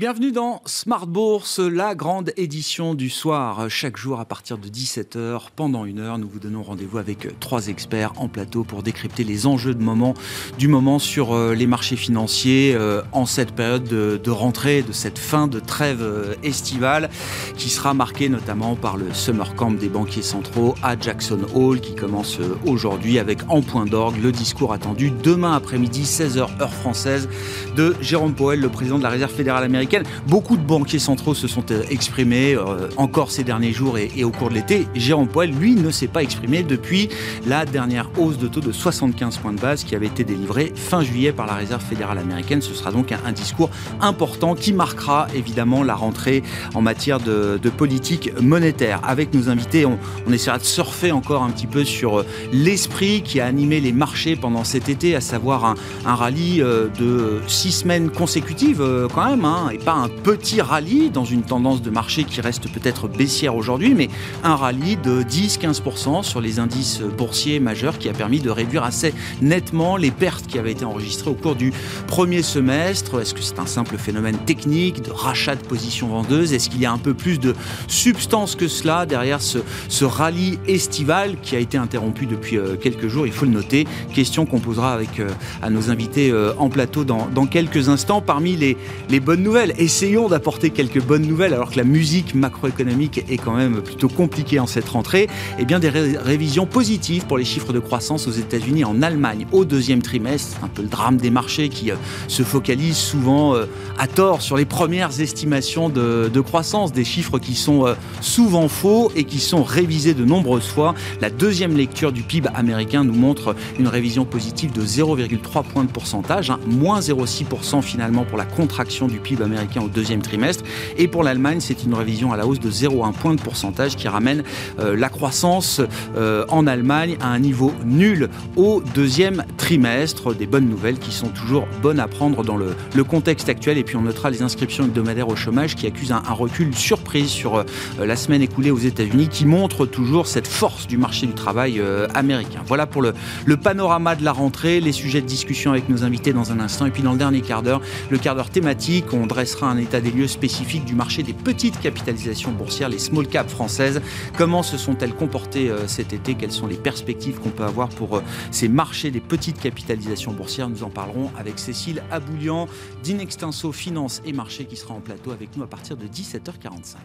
Bienvenue dans Smart Bourse, la grande édition du soir. Chaque jour à partir de 17h, pendant une heure, nous vous donnons rendez-vous avec trois experts en plateau pour décrypter les enjeux de moment, du moment sur euh, les marchés financiers euh, en cette période de, rentrée, de cette fin de trêve euh, estivale qui sera marquée notamment par le Summer Camp des banquiers centraux à Jackson Hall qui commence aujourd'hui avec en point d'orgue le discours attendu demain après-midi, 16h heure française, de Jérôme Powell, le président de la Réserve fédérale américaine Beaucoup de banquiers centraux se sont euh, exprimés euh, encore ces derniers jours et, au cours de l'été. Jérôme Powell, lui, ne s'est pas exprimé depuis la dernière hausse de taux de 75 points de base qui avait été délivrée fin juillet par la Réserve fédérale américaine. Ce sera donc un, discours important qui marquera évidemment la rentrée en matière de, politique monétaire. Avec nos invités, on, essaiera de surfer encore un petit peu sur euh, l'esprit qui a animé les marchés pendant cet été, à savoir un, rallye de six semaines consécutives quand même, hein, pas un petit rallye dans une tendance de marché qui reste peut-être baissière aujourd'hui, mais un rallye de 10-15% sur les indices boursiers majeurs qui a permis de réduire assez nettement les pertes qui avaient été enregistrées au cours du premier semestre. Est-ce que c'est un simple phénomène technique de rachat de positions vendeuses? Est-ce qu'il y a un peu plus de substance que cela derrière ce, ce rallye estival qui a été interrompu depuis euh, quelques jours? Il faut le noter. Question qu'on posera avec, euh, à nos invités euh, en plateau dans, dans quelques instants. Parmi les, les bonnes nouvelles, Essayons d'apporter quelques bonnes nouvelles alors que la musique macroéconomique est quand même plutôt compliquée en cette rentrée. Eh bien, des révisions positives pour les chiffres de croissance aux États-Unis, en Allemagne au deuxième trimestre. Un peu le drame des marchés qui euh, se focalisent souvent euh, à tort sur les premières estimations de, croissance, des chiffres qui sont euh, souvent faux et qui sont révisés de nombreuses fois. La deuxième lecture du PIB américain nous montre une révision positive de 0,3 points de pourcentage, hein, moins 0,6% finalement pour la contraction du PIB américain au deuxième trimestre. Et pour l'Allemagne, c'est une révision à la hausse de 0,1 point de pourcentage qui ramène euh, la croissance euh, en Allemagne à un niveau nul au deuxième trimestre. Des bonnes nouvelles qui sont toujours bonnes à prendre dans le, contexte actuel. Et puis on notera les inscriptions hebdomadaires au chômage qui accusent un, recul surprise sur euh, la semaine écoulée aux États-Unis qui montre toujours cette force du marché du travail américain. Voilà pour le, le panorama de la rentrée, les sujets de discussion avec nos invités dans un instant. Et puis dans le dernier quart d'heure, le quart d'heure thématique, on dresse sera un état des lieux spécifique du marché des petites capitalisations boursières, les small caps françaises. Comment se sont-elles comportées euh, cet été? Quelles sont les perspectives qu'on peut avoir pour euh, ces marchés des petites capitalisations boursières? Nous en parlerons avec Cécile Aboulian d'Inextenso Finance et Marché qui sera en plateau avec nous à partir de 17h45.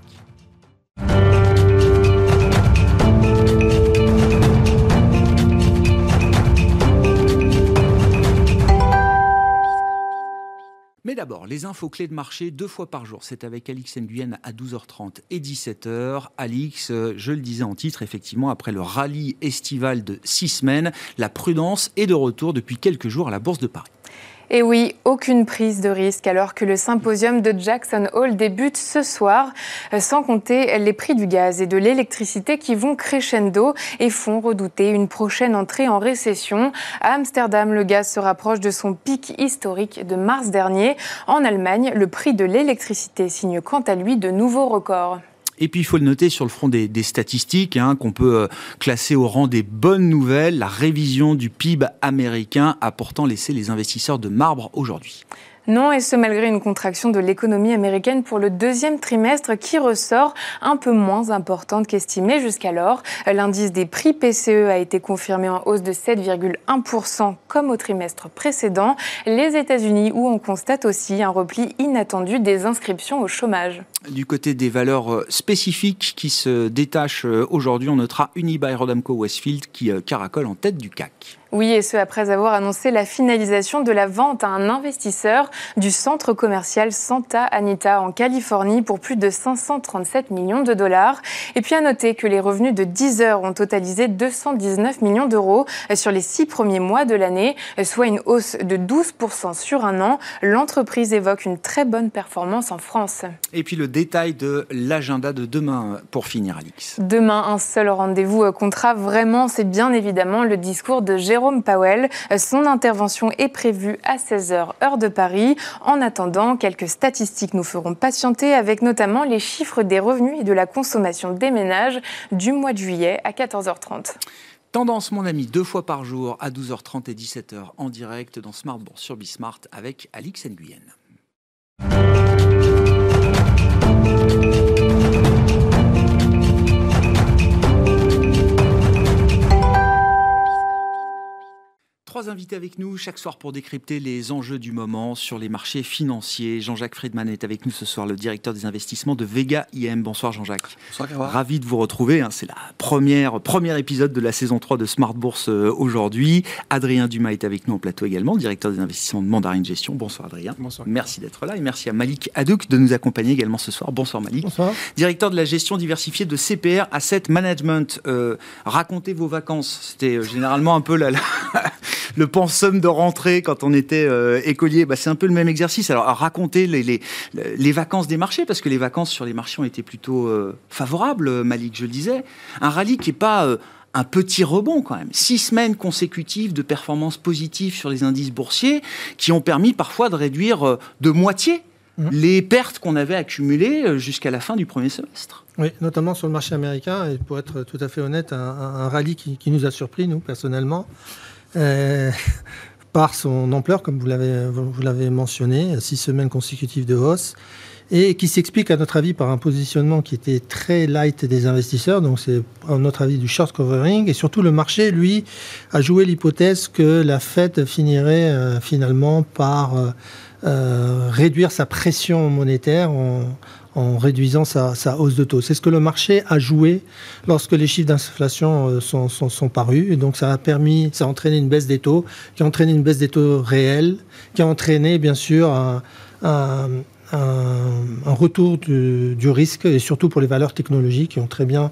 Mais d'abord, les infos clés de marché deux fois par jour. C'est avec Alix Nguyen à 12h30 et 17h. Alix, euh, je le disais en titre, effectivement, après le rallye estival de six semaines, la prudence est de retour depuis quelques jours à la Bourse de Paris. Et oui, aucune prise de risque alors que le symposium de Jackson Hole débute ce soir, euh, sans compter les prix du gaz et de l'électricité qui vont crescendo et font redouter une prochaine entrée en récession. À Amsterdam, le gaz se rapproche de son pic historique de mars dernier. En Allemagne, le prix de l'électricité signe quant à lui de nouveaux records. Et puis il faut le noter sur le front des, statistiques, hein, qu'on peut euh, classer au rang des bonnes nouvelles, la révision du PIB américain a pourtant laissé les investisseurs de marbre aujourd'hui. Non, et ce malgré une contraction de l'économie américaine pour le deuxième trimestre qui ressort un peu moins importante qu'estimé jusqu'alors. L'indice des prix PCE a été confirmé en hausse de 7,1% comme au trimestre précédent. Les États-Unis où on constate aussi un repli inattendu des inscriptions au chômage. Du côté des valeurs euh, spécifiques qui se détachent euh, aujourd'hui, on notera Unibail Rodamco Westfield qui euh, caracole en tête du CAC. Oui, et ce après avoir annoncé la finalisation de la vente à un investisseur du centre commercial Santa Anita en Californie pour plus de 537 millions de dollars. Et puis à noter que les revenus de Deezer ont totalisé 219 millions d'euros sur les six premiers mois de l'année, soit une hausse de 12% sur un an. L'entreprise évoque une très bonne performance en France. Et puis le détail de l'agenda de demain pour finir, Alix. Demain, un seul rendez-vous comptera vraiment, c'est bien évidemment le discours de Jérôme Powell. Son intervention est prévue à 16h heure de Paris. En attendant, quelques statistiques nous feront patienter avec notamment les chiffres des revenus et de la consommation des ménages du mois de juillet à 14h30. Tendance, mon ami, deux fois par jour à 12h30 et 17h en direct dans Smart Bourse sur Bismart avec Alix Nguyen. Trois invités avec nous chaque soir pour décrypter les enjeux du moment sur les marchés financiers. Jean-Jacques Friedman est avec nous ce soir, le directeur des investissements de Vega IM. Bonsoir Jean-Jacques. Bonsoir Ravi de vous retrouver. Hein. C'est la première, premier épisode de la saison 3 de Smart Bourse euh, aujourd'hui. Adrien Dumas est avec nous en plateau également, directeur des investissements de Mandarine Gestion. Bonsoir Adrien. Bonsoir. Merci d'être là et merci à Malik Hadouk de nous accompagner également ce soir. Bonsoir Malik. Bonsoir. Directeur de la gestion diversifiée de CPR Asset Management. Euh, racontez vos vacances. C'était euh, généralement un peu la, le pensum de rentrée quand on était euh, écolier. Bah, c'est un peu le même exercice. Alors, raconter les, les, les, vacances des marchés, parce que les vacances sur les marchés ont été plutôt euh, favorables, Malik, je le disais. Un rallye qui n'est pas euh, un petit rebond quand même. Six semaines consécutives de performances positives sur les indices boursiers qui ont permis parfois de réduire de moitié mmh. les pertes qu'on avait accumulées jusqu'à la fin du premier semestre. Oui, notamment sur le marché américain, et pour être tout à fait honnête, un, un rallye qui, qui, nous a surpris, nous, personnellement. Euh, par son ampleur, comme vous l'avez mentionné, six semaines consécutives de hausse, et qui s'explique à notre avis par un positionnement qui était très light des investisseurs, donc c'est à notre avis du short covering, et surtout le marché, lui, a joué l'hypothèse que la Fed finirait euh, finalement par euh, réduire sa pression monétaire en, en réduisant sa, hausse de taux. C'est ce que le marché a joué lorsque les chiffres d'inflation euh, sont, parus. Et donc ça a permis, ça a entraîné une baisse des taux, qui a entraîné une baisse des taux réels, qui a entraîné bien sûr un, retour du, risque, et surtout pour les valeurs technologiques qui ont très bien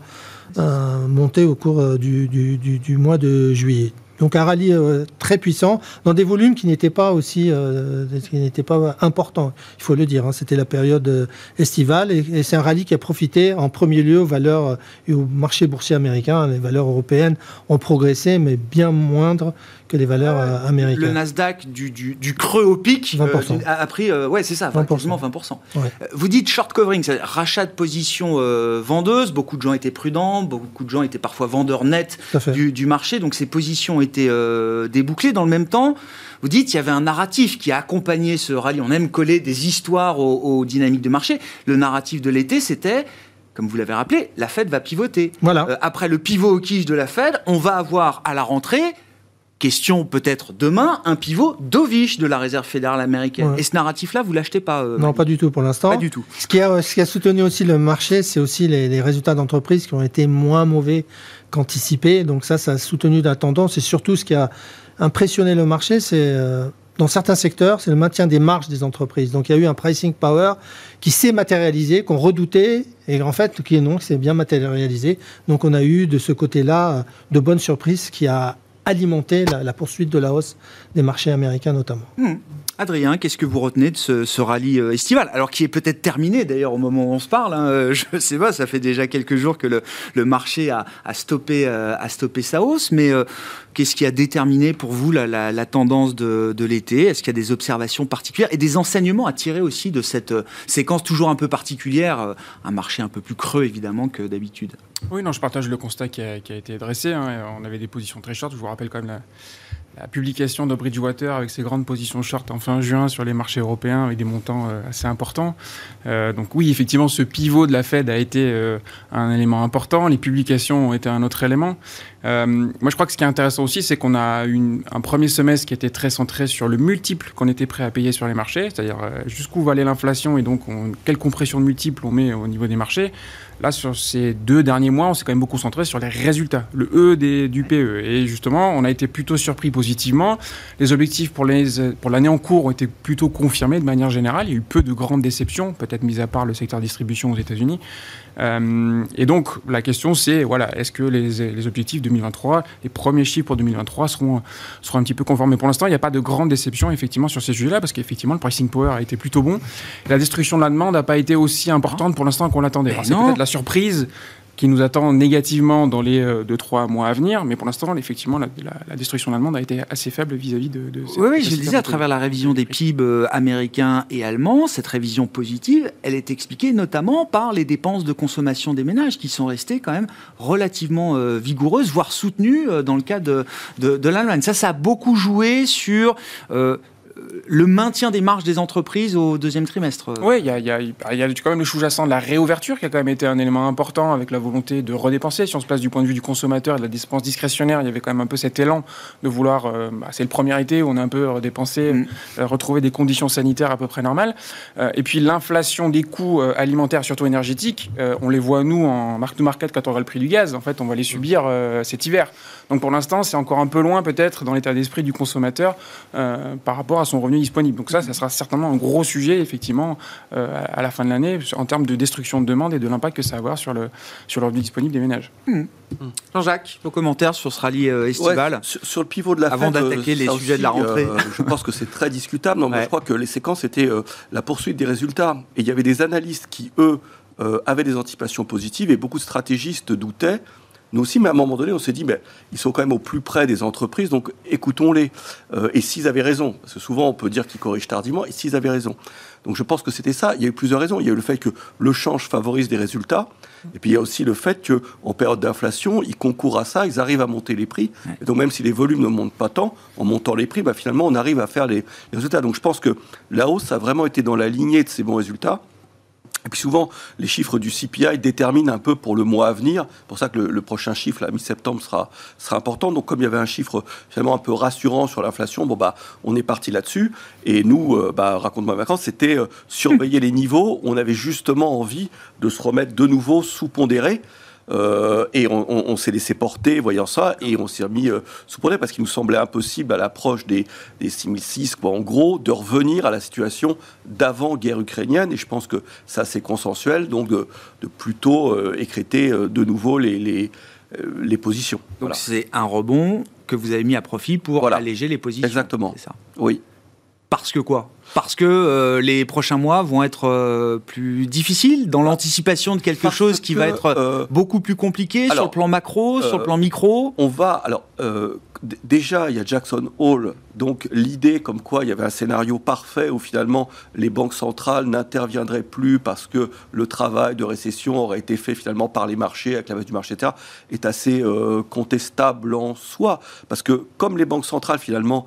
euh, monté au cours euh, du mois de juillet. Donc un rallye euh, très puissant dans des volumes qui n'étaient pas aussi euh, qui n'étaient pas importants, il faut le dire. Hein. C'était la période euh, estivale et, c'est un rallye qui a profité en premier lieu aux valeurs et au marché boursier américain. Les valeurs européennes ont progressé, mais bien moindres que les valeurs ah américaines. Le Nasdaq du, du, creux au pic a, pris, ouais, c'est ça, 20%. 20%. Vous dites short covering, c'est rachat de position vendeuse. Beaucoup de gens étaient prudents, beaucoup de gens étaient parfois vendeurs nets du, du marché, donc ces positions été euh, débouclé. Dans le même temps, vous dites qu'il y avait un narratif qui a accompagné ce rallye. On aime coller des histoires aux, dynamiques de marché. Le narratif de l'été, c'était comme vous l'avez rappelé, la Fed va pivoter. Voilà. Euh, après le pivot au quiche de la Fed, on va avoir à la rentrée question peut-être demain, un pivot dovish de la réserve fédérale américaine. Et ce narratif-là, vous l'achetez pas euh, Non, pas du tout pour l'instant. Pas du tout. Ce qui a, ce qui a soutenu aussi le marché, c'est aussi les, les résultats d'entreprise qui ont été moins mauvais qu'anticipé. Donc ça, ça a soutenu la tendance. Et surtout, ce qui a impressionné le marché, c'est euh, dans certains secteurs, c'est le maintien des marges des entreprises. Donc il y a eu un pricing power qui s'est matérialisé, qu'on redoutait, et en fait, qui est non, qui s'est bien matérialisé. Donc on a eu de ce côté-là de bonnes surprises qui a alimenté la, poursuite de la hausse des marchés américains notamment. Hmm. Adrien, qu'est-ce que vous retenez de ce, rallye euh, estival Alors qui est peut-être terminé d'ailleurs au moment où on se parle. Hein, euh, je ne sais pas, ça fait déjà quelques jours que le, marché a, stoppé, euh, a stoppé sa hausse. Mais qu'est-ce qui a déterminé pour vous la, tendance de, l'été? Est-ce qu'il y a des observations particulières et des enseignements à tirer aussi de cette séquence toujours un peu particulière Un marché un peu plus creux évidemment que d'habitude? Oui, non, je partage le constat qui a, été dressé. Hein, on avait des positions très short. Je vous rappelle quand même la la publication de Bridgewater avec ses grandes positions short en fin juin sur les marchés européens avec des montants euh, assez importants. Euh, donc oui, effectivement, ce pivot de la Fed a été euh, un élément important. Les publications ont été un autre élément. moi, je crois que ce qui est intéressant aussi, c'est qu'on a une, un premier semestre qui était très centré sur le multiple qu'on était prêt à payer sur les marchés, c'est-à-dire jusqu'où va aller l'inflation et donc quelle compression de multiple on met au niveau des marchés. Là, sur ces deux derniers mois, on s'est quand même beaucoup centré sur les résultats, le E des, du PE. Et justement, on a été plutôt surpris positivement. Les objectifs pour l'année en cours ont été plutôt confirmés de manière générale. Il y a eu peu de grandes déceptions, peut-être mis à part le secteur distribution aux États-Unis. Euh, et donc, la question, c'est voilà, est-ce que les, les, objectifs 2023, les premiers chiffres pour 2023 seront, seront un petit peu conformes? Pour l'instant, il n'y a pas de grande déception, effectivement, sur ces sujets-là, parce qu'effectivement, le pricing power a été plutôt bon. la destruction de la demande n'a pas été aussi importante pour l'instant qu'on l'attendait. C'est peut-être la surprise qui nous attend négativement dans les 2-3 euh, mois à venir. Mais pour l'instant, effectivement, la, destruction de la demande a été assez faible vis-à-vis de, de Oui, oui je le disais, à travers la révision des PIB euh, américains et allemands, cette révision positive, elle est expliquée notamment par les dépenses de consommation des ménages qui sont restées quand même relativement euh, vigoureuses, voire soutenues dans le cas de, de, l'Allemagne. Ça, ça a beaucoup joué sur le maintien des marges des entreprises au deuxième trimestre. Oui, il y a, y, a, y a, quand même le sous-jacent de la réouverture qui a quand même été un élément important avec la volonté de redépenser. Si on se place du point de vue du consommateur et de la dépense discrétionnaire, il y avait quand même un peu cet élan de vouloir. Euh, bah, c'est le premier été où on a un peu redépensé, mm. euh, retrouvé des conditions sanitaires à peu près normales. Euh, et puis l'inflation des coûts alimentaires, surtout énergétiques, on les voit nous en mark-to-market quand on voit le prix du gaz. En fait, on va les subir cet hiver. Donc pour l'instant, c'est encore un peu loin peut-être dans l'état d'esprit du consommateur par rapport à son revenu disponible. Donc ça, ça sera certainement un gros sujet effectivement à la fin de l'année en termes de destruction de demande et de l'impact que ça va avoir sur le, sur le revenu disponible des ménages. Mmh. Jean-Jacques, vos commentaires sur ce rallye estival sur, le pivot de la Avant d'attaquer les sujets de la rentrée. je pense que c'est très discutable. Non, ouais. je crois que les séquences étaient la poursuite des résultats. Et il y avait des analystes qui, eux, euh, avaient des anticipations positives et beaucoup de stratégistes doutaient. Nous aussi, mais à un moment donné, on s'est dit, mais ils sont quand même au plus près des entreprises, donc écoutons-les. Euh, et s'ils avaient raison, parce que souvent on peut dire qu'ils corrigent tardivement, et s'ils avaient raison. Donc je pense que c'était ça. Il y a eu plusieurs raisons. Il y a eu le fait que le change favorise des résultats, et puis il y a aussi le fait qu'en période d'inflation, ils concourent à ça, ils arrivent à monter les prix. Et donc même si les volumes ne montent pas tant, en montant les prix, bah, finalement on arrive à faire les, les résultats. Donc je pense que la hausse a vraiment été dans la lignée de ces bons résultats. Et puis souvent, les chiffres du CPI déterminent un peu pour le mois à venir. C'est pour ça que le, prochain chiffre, la mi-septembre, sera, sera important. Donc comme il y avait un chiffre finalement un peu rassurant sur l'inflation, bon bah on est parti là-dessus. Et nous, euh, bah, raconte-moi vacances, c'était euh, surveiller les niveaux. On avait justement envie de se remettre de nouveau sous pondéré. Euh, et on, on, on s'est laissé porter, voyant ça, et on s'est mis euh, sous pondéré parce qu'il nous semblait impossible à l'approche des, des 6006, quoi, en gros, de revenir à la situation d'avant guerre ukrainienne. Et je pense que ça, c'est consensuel, donc de, de plutôt euh, écréter euh, de nouveau les, les, euh, les positions. Donc voilà. c'est un rebond que vous avez mis à profit pour voilà. alléger les positions. Exactement. Ça? Oui. Parce que quoi? Parce que euh, les prochains mois vont être euh, plus difficiles dans l'anticipation de quelque parce chose qui que, va être euh, beaucoup plus compliqué alors, sur le plan macro, sur le plan micro. On va alors déjà il y a Jackson Hole, donc l'idée comme quoi il y avait un scénario parfait où finalement les banques centrales n'interviendraient plus parce que le travail de récession aurait été fait finalement par les marchés avec la baisse du marché etc est assez contestable en soi parce que comme les banques centrales finalement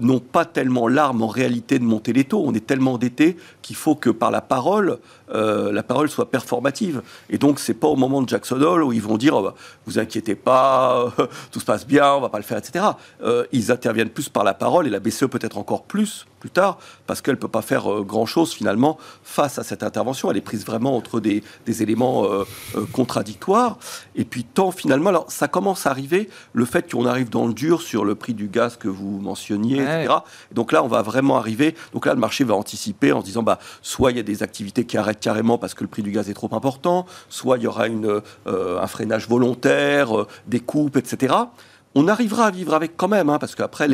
n'ont pas tellement l'arme en réalité de monter les taux. On est tellement endetté qu'il faut que par la parole, euh, la parole soit performative. Et donc, c'est pas au moment de Jackson Hole où ils vont dire oh, bah, vous inquiétez pas, tout se passe bien, on va pas le faire, etc. Euh, ils interviennent plus par la parole et la BCE peut-être encore plus plus tard, parce qu'elle ne peut pas faire euh, grand-chose finalement face à cette intervention. Elle est prise vraiment entre des, des éléments euh, euh, contradictoires. Et puis tant finalement, alors ça commence à arriver, le fait qu'on arrive dans le dur sur le prix du gaz que vous mentionniez, ouais. etc. Et donc là, on va vraiment arriver. Donc là, le marché va anticiper en se disant, bah, soit il y a des activités qui arrêtent carrément parce que le prix du gaz est trop important, soit il y aura une, un freinage volontaire, des coupes, etc on arrivera à vivre avec quand même, hein, parce qu'après,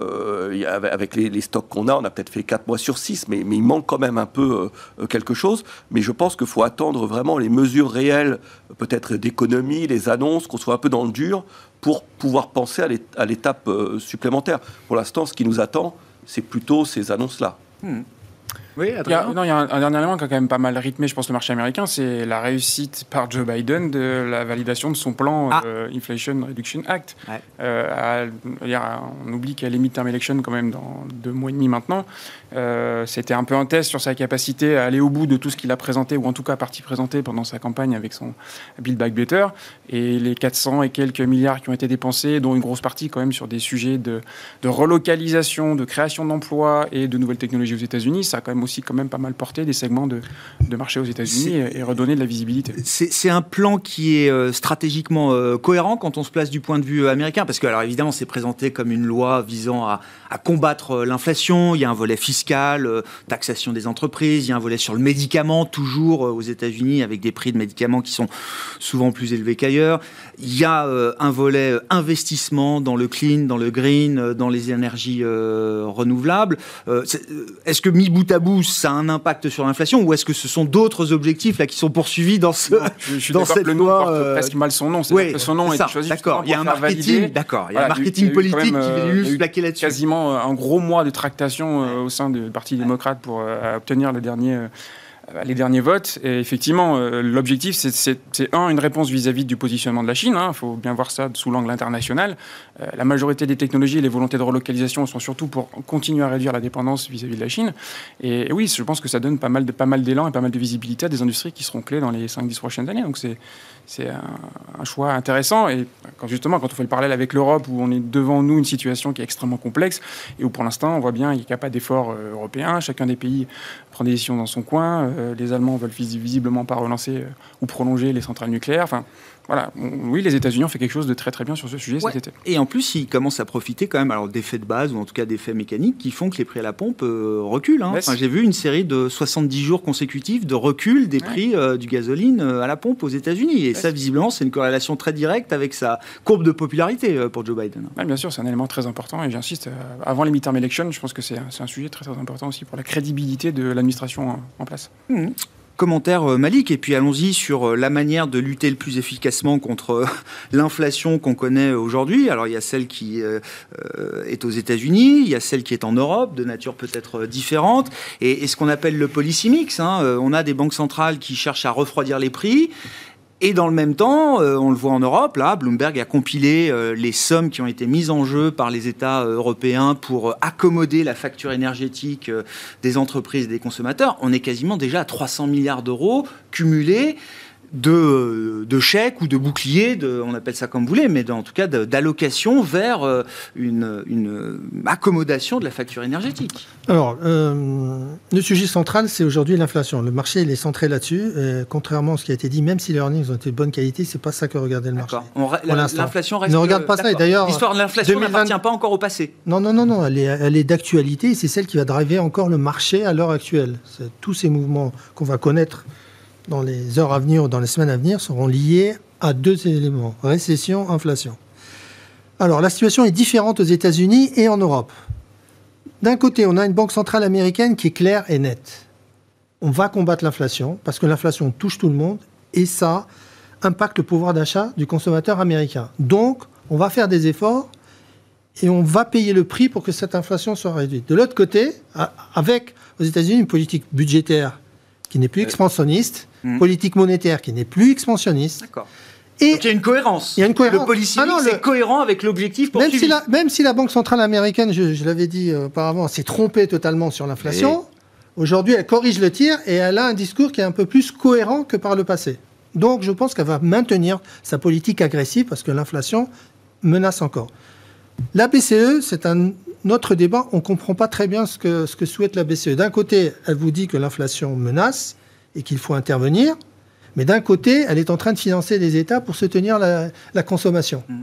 euh, avec les, stocks qu'on a, on a peut-être fait 4 mois sur 6, mais, il manque quand même un peu euh, quelque chose. Mais je pense qu'il faut attendre vraiment les mesures réelles, peut-être d'économie, les annonces, qu'on soit un peu dans le dur, pour pouvoir penser à l'étape euh, supplémentaire. Pour l'instant, ce qui nous attend, c'est plutôt ces annonces-là. Hmm. Oui, il y a, non, il y a un, un, dernier élément qui a quand même pas mal rythmé, je pense, le marché américain, c'est la réussite par Joe Biden de la validation de son plan ah. euh, Inflation Reduction Act. Ouais. Euh, à, on oublie qu'il y a les midterm elections quand même dans deux mois et demi maintenant. Euh, C'était un peu un test sur sa capacité à aller au bout de tout ce qu'il a présenté, ou en tout cas partie présentée pendant sa campagne avec son Build Back Better. Et les 400 et quelques milliards qui ont été dépensés, dont une grosse partie quand même sur des sujets de, de relocalisation, de création d'emplois et de nouvelles technologies aux États-Unis, ça a quand même aussi quand même pas mal porté des segments de, de marché aux États-Unis et, et, redonner de la visibilité. C'est un plan qui est euh, stratégiquement euh, cohérent quand on se place du point de vue euh, américain, parce que alors évidemment c'est présenté comme une loi visant à, à combattre l'inflation. Il y a un volet fiscal, taxation des entreprises. Il y a un volet sur le médicament toujours aux États-Unis avec des prix de médicaments qui sont souvent plus élevés qu'ailleurs. Il y a un volet investissement dans le clean, dans le green, dans les énergies renouvelables. Est-ce que mis bout à bout ça a un impact sur l'inflation ou est-ce que ce sont d'autres objectifs là qui sont poursuivis dans ce non, je, je dans cette le loi porte euh... presque mal son nom oui, que son nom est, est choisi d'accord il y a un marketing d'accord il y a un marketing politique qui vient juste plaquer là-dessus quasiment un gros mois de tractation ouais. au sein du parti démocrate pour euh, obtenir le dernier euh, les derniers votes. Et effectivement, euh, l'objectif, c'est un, une réponse vis-à-vis du positionnement de la Chine. Il hein. faut bien voir ça sous l'angle international. Euh, la majorité des technologies et les volontés de relocalisation sont surtout pour continuer à réduire la dépendance vis-à-vis de la Chine. Et, oui, je pense que ça donne pas mal, de, pas mal d'élan et pas mal de visibilité à des industries qui seront clés dans les 5-10 prochaines années. Donc c'est un, un, choix intéressant. Et justement, quand on fait le parallèle avec l'Europe, où on est devant nous une situation qui est extrêmement complexe, et où pour l'instant, on voit bien qu'il n'y a pas d'efforts européens. Chacun des pays prend des décisions dans son coin. Euh, les Allemands veulent visiblement pas relancer euh, ou prolonger les centrales nucléaires. Voilà, oui, les États-Unis ont fait quelque chose de très très bien sur ce sujet cet été. Et en plus, ils commencent à profiter quand même alors d'effets de base ou en tout cas d'effets mécaniques qui font que les prix à la pompe euh, reculent. Hein. J'ai vu une série de 70 jours consécutifs de recul des prix du gasoline à la pompe aux États-Unis. Et ça, visiblement, c'est une corrélation très directe avec sa courbe de popularité pour Joe Biden. bien sûr, c'est un élément très important et j'insiste, avant les midterm elections, je pense que c'est un, sujet très, très important aussi pour la crédibilité de l'administration en, place. Mmh commentaire euh, Malik, et puis allons-y sur euh, la manière de lutter le plus efficacement contre euh, l'inflation qu'on connaît aujourd'hui. Alors il y a celle qui est aux États-Unis, il y a celle qui est en Europe, de nature peut-être différente, et, ce qu'on appelle le policy mix. Hein. on a des banques centrales qui cherchent à refroidir les prix, et dans le même temps, euh, on le voit en Europe, là, Bloomberg a compilé euh, les sommes qui ont été mises en jeu par les États euh, européens pour accommoder la facture énergétique des entreprises et des consommateurs. On est quasiment déjà à 300 milliards d'euros cumulés de, de chèques ou de boucliers, de, on appelle ça comme vous voulez, mais en tout cas d'allocation vers euh, une, une, accommodation de la facture énergétique. Alors, euh, le sujet central, c'est aujourd'hui l'inflation. Le marché, il est centré là-dessus. Contrairement à ce qui a été dit, même si les earnings ont été de bonne qualité, c'est pas ça que regardait le marché. L'inflation reste. Ne regarde pas ça. Et d'ailleurs, l'histoire de l'inflation n'appartient pas encore au passé. Non, non, non, non. Elle est, elle est d'actualité. C'est celle qui va driver encore le marché à l'heure actuelle. Tous ces mouvements qu'on va connaître dans les heures à venir ou dans les semaines à venir seront liées à deux éléments, récession, inflation. Alors la situation est différente aux États-Unis et en Europe. D'un côté, on a une banque centrale américaine qui est claire et nette. On va combattre l'inflation parce que l'inflation touche tout le monde et ça impacte le pouvoir d'achat du consommateur américain. Donc, on va faire des efforts et on va payer le prix pour que cette inflation soit réduite. De l'autre côté, avec aux États-Unis une politique budgétaire qui n'est plus euh, expansionniste, hmm. politique monétaire qui n'est plus expansionniste. D'accord. Et Donc il y a une cohérence. Il y a une cohérence. Le policy ah c'est cohérent avec l'objectif même si, la, même si la Banque centrale américaine, je, l'avais dit euh, auparavant, s'est trompée totalement sur l'inflation, aujourd'hui elle corrige le tir et elle a un discours qui est un peu plus cohérent que par le passé. Donc je pense qu'elle va maintenir sa politique agressive parce que l'inflation menace encore. La BCE, c'est un notre débat, on ne comprend pas très bien ce que, ce que souhaite la BCE. D'un côté, elle vous dit que l'inflation menace et qu'il faut intervenir, mais d'un côté, elle est en train de financer les États pour soutenir la, la consommation. Mmh.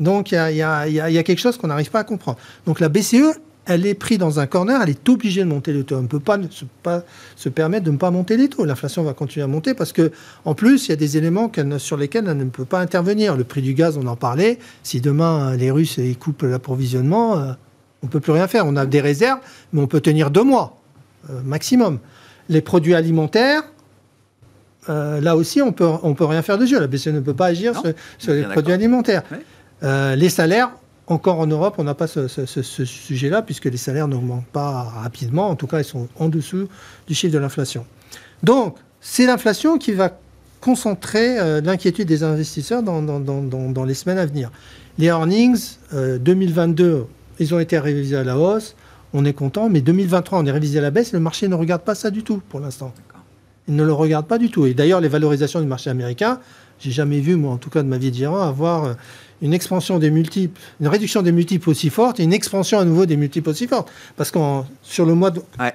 Donc il y, y a, quelque chose qu'on n'arrive pas à comprendre. Donc la BCE, elle est prise dans un corner, elle est obligée de monter les taux. On ne peut pas se, pas se permettre de ne pas monter les taux. L'inflation va continuer à monter parce que, en plus, il y a des éléments sur lesquels elle ne peut pas intervenir. Le prix du gaz, on en parlait. Si demain les Russes coupent l'approvisionnement, euh, on ne peut plus rien faire. On a des réserves, mais on peut tenir deux mois euh, maximum. Les produits alimentaires, euh, là aussi, on peut, on peut rien faire dessus. La BCE ne peut pas agir sur, les produits alimentaires. les salaires, encore en Europe, on n'a pas ce, sujet-là, puisque les salaires n'augmentent pas rapidement. En tout cas, ils sont en dessous du chiffre de l'inflation. Donc, c'est l'inflation qui va concentrer euh, l'inquiétude des investisseurs dans, dans, les semaines à venir. Les earnings, 2022, euh, ils ont été révisés à la hausse. On est content, mais 2023, on est révisé à la baisse. Le marché ne regarde pas ça du tout pour l'instant. Il ne le regarde pas du tout. Et d'ailleurs, les valorisations du marché américain, j'ai jamais vu, moi, en tout cas de ma vie de gérant, avoir euh, une expansion des multiples, une réduction des multiples aussi forte et une expansion à nouveau des multiples aussi forte. Parce que sur le mois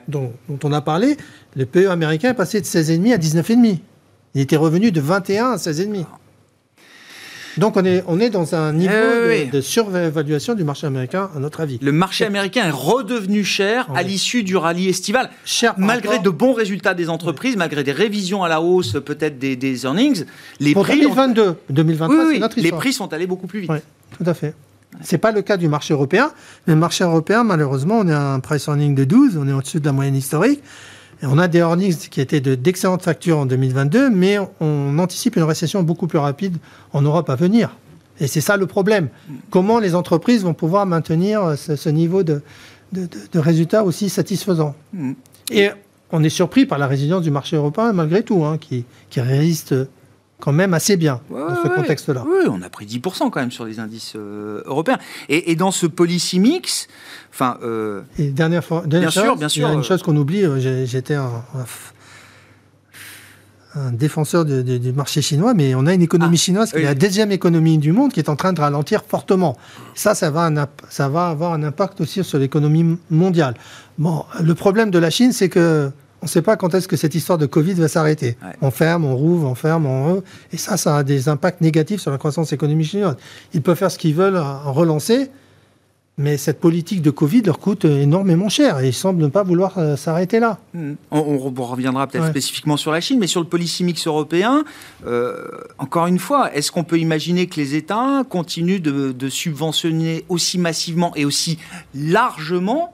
dont, on a parlé, le PE américain est passé de 16,5 à 19,5. Il était revenu de 21 à 16,5. Donc on est, on est dans un niveau eh de, surévaluation du marché américain, à notre avis. Le marché américain est redevenu cher à l'issue du rallye estival. Cher malgré de bons résultats des entreprises, malgré des révisions à la hausse peut-être des, earnings, les prix 2022, 2023, c'est notre Les prix sont allés beaucoup plus vite. Oui, tout à fait. Ce n'est pas le cas du marché européen. Mais le marché européen, malheureusement, on est à un price earning de 12, on est au-dessus de la moyenne historique on a des earnings qui étaient d'excellentes factures en 2022, mais on anticipe une récession beaucoup plus rapide en Europe à venir. Et c'est ça le problème. Comment les entreprises vont pouvoir maintenir ce, niveau de, résultats aussi satisfaisant mm. Et on est surpris par la résilience du marché européen malgré tout, hein, qui, qui résiste quand même assez bien dans ce contexte-là. Oui, on a pris 10% quand même sur les indices euh, européens. Et, dans ce policy mix, enfin... Euh, et dernière fois, bien sûr, bien sûr. Il y a une chose qu'on oublie, euh, j'étais un, un, défenseur du marché chinois, mais on a une économie ah, chinoise qui est la deuxième économie du monde qui est en train de ralentir fortement. Ça, ça va, ça va avoir un impact aussi sur l'économie mondiale. Bon, le problème de la Chine, c'est que on ne sait pas quand est-ce que cette histoire de Covid va s'arrêter. On ferme, on rouvre, on ferme, on rouvre. Et ça, ça a des impacts négatifs sur la croissance économique chinoise. Ils peuvent faire ce qu'ils veulent en relancer, mais cette politique de Covid leur coûte énormément cher et ils semblent ne pas vouloir euh, s'arrêter là. Hmm. On, reviendra peut-être spécifiquement sur la Chine, mais sur le policy mix européen, euh, encore une fois, est-ce qu'on peut imaginer que les États continuent de subventionner aussi massivement et aussi largement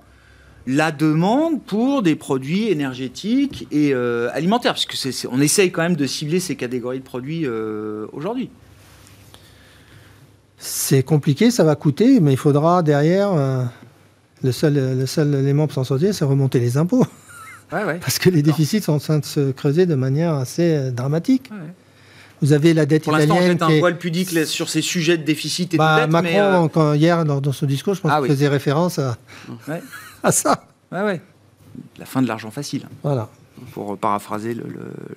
la demande pour des produits énergétiques et euh, alimentaires, parce que on essaye quand même de cibler ces catégories de produits euh, aujourd'hui. C'est compliqué, ça va coûter, mais il faudra derrière euh, le seul le seul élément pour s'en sortir, c'est remonter les impôts, parce que les déficits sont en train de se creuser de manière assez dramatique. Vous avez la dette Pour italienne. Pour l'instant, un voile pudique sur ces sujets de déficit et de bah, dette. Macron, hier, dans, son discours, je pense ah qu'il faisait référence à, à ça. Ouais, ouais. La fin de l'argent facile. Voilà pour paraphraser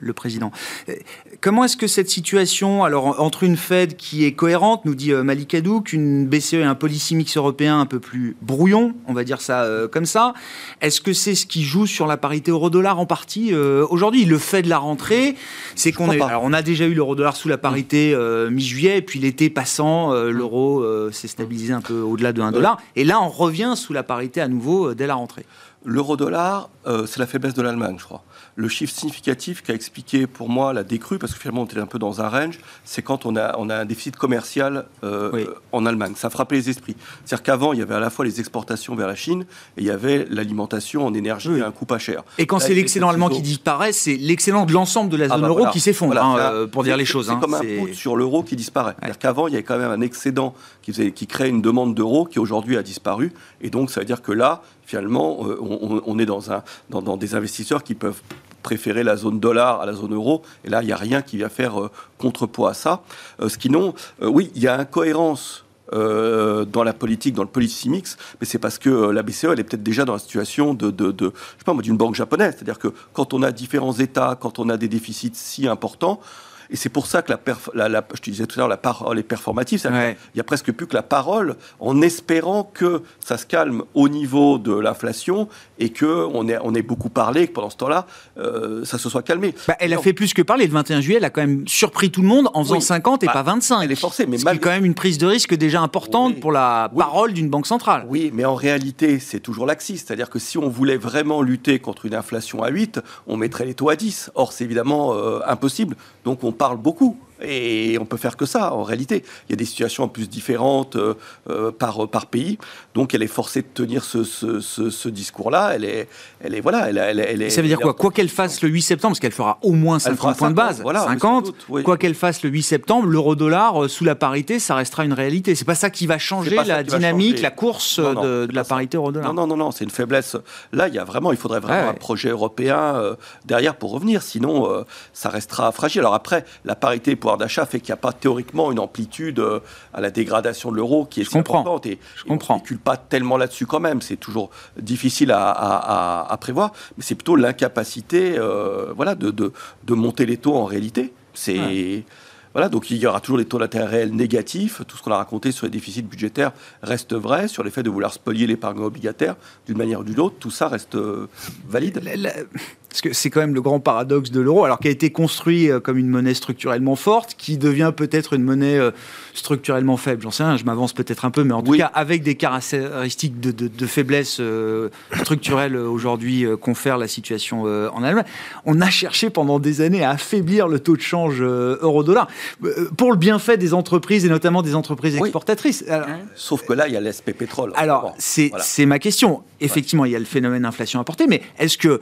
le, président. Euh, comment est-ce que cette situation, alors entre une Fed qui est cohérente, nous dit euh, Malik Hadouk, une BCE et un policy mix européen un peu plus brouillon, on va dire ça euh, comme ça, est-ce que c'est ce qui joue sur la parité euro-dollar en partie aujourd'hui? Le fait de la rentrée, c'est qu'on alors on a déjà eu l'euro-dollar sous la parité mi-juillet, et puis l'été passant, l'euro s'est stabilisé un peu au-delà de 1 dollar, et là on revient sous la parité à nouveau dès la rentrée. L'euro-dollar, c'est la faiblesse de l'Allemagne, je crois le chiffre significatif qui a expliqué pour moi la décrue, parce que finalement on était un peu dans un range, c'est quand on a, on a un déficit commercial euh, en Allemagne. Ça a frappé les esprits. C'est-à-dire qu'avant, il y avait à la fois les exportations vers la Chine et il y avait l'alimentation en énergie à un coût pas cher. Et quand c'est l'excellent allemand qui disparaît, c'est l'excellent de l'ensemble de la ah zone bah euro qui s'effondre, hein, euh, pour dire les choses. C'est hein. comme un coût sur l'euro qui disparaît. C'est-à-dire qu'avant, il y avait quand même un excédent qui, faisait, qui crée une demande d'euros qui aujourd'hui a disparu. Et donc, ça veut dire que là, finalement, euh, on, est dans, un, dans des investisseurs qui peuvent préférer la zone dollar à la zone euro. Et là, il n'y a rien qui vient faire euh, contrepoids à ça. Euh, ce qui non, euh, oui, il y a incohérence dans la politique, dans le policy mix, mais c'est parce que la BCE, elle est peut-être déjà dans la situation de, de, je sais pas d'une banque japonaise. C'est-à-dire que quand on a différents États, quand on a des déficits si importants, et c'est pour ça que la, la, je te disais tout à l'heure, la parole est performative. Il n'y a presque plus que la parole en espérant que ça se calme au niveau de l'inflation et qu'on ait, on ait beaucoup parlé, que pendant ce temps-là, euh, ça se soit calmé. Bah, elle a fait plus que parler. Le 21 juillet, elle a quand même surpris tout le monde en faisant 50 et bah, pas 25. Elle est forcée, mais c'est quand même une prise de risque déjà importante pour la parole d'une banque centrale. Oui, mais en réalité, c'est toujours laxiste. C'est-à-dire que si on voulait vraiment lutter contre une inflation à 8, on mettrait les taux à 10. Or, c'est évidemment euh, impossible. Donc, on parle beaucoup. Et on peut faire que ça, en réalité. Il y a des situations en plus différentes euh, euh, par, par pays. Donc, elle est forcée de tenir ce, ce, discours-là. Elle est, elle est, voilà, elle, elle, est, Ça veut dire quoi Quoi qu'elle fasse le 8 septembre, parce qu'elle fera au moins 50 points de base, voilà, 50, quoi qu'elle fasse le 8 septembre, l'euro-dollar euh, sous la parité, ça restera une réalité. C'est pas ça qui va changer la dynamique, la course de, la parité euro-dollar. Non, non, non, non, c'est une faiblesse. Là, il y a vraiment, il faudrait vraiment un projet européen derrière pour revenir. Sinon, ça restera fragile. Alors après, la parité pour d'achat fait qu'il n'y a pas théoriquement une amplitude euh, à la dégradation de l'euro qui est je comprends. Et, je comprends. On ne pas tellement là-dessus quand même. C'est toujours difficile à, prévoir. Mais c'est plutôt l'incapacité euh, voilà, de, de, monter les taux en réalité. C'est. Voilà, donc il y aura toujours des taux d'intérêt réels négatifs. Tout ce qu'on a raconté sur les déficits budgétaires reste vrai. Sur l'effet de vouloir spolier l'épargne obligataire d'une manière ou d'une autre, tout ça reste euh, valide parce que c'est quand même le grand paradoxe de l'euro, alors qui a été construit euh, comme une monnaie structurellement forte, qui devient peut-être une monnaie euh, structurellement faible. J'en sais rien, je m'avance peut-être un peu, mais en tout cas avec des caractéristiques de, faiblesse euh, structurelle aujourd'hui confère la situation en Allemagne. On a cherché pendant des années à affaiblir le taux de change euro-dollar pour le bienfait des entreprises et notamment des entreprises exportatrices. Sauf que là, il y a l'SP pétrole. Alors, c'est ma question. Effectivement, il y a le phénomène inflation importée, mais est-ce que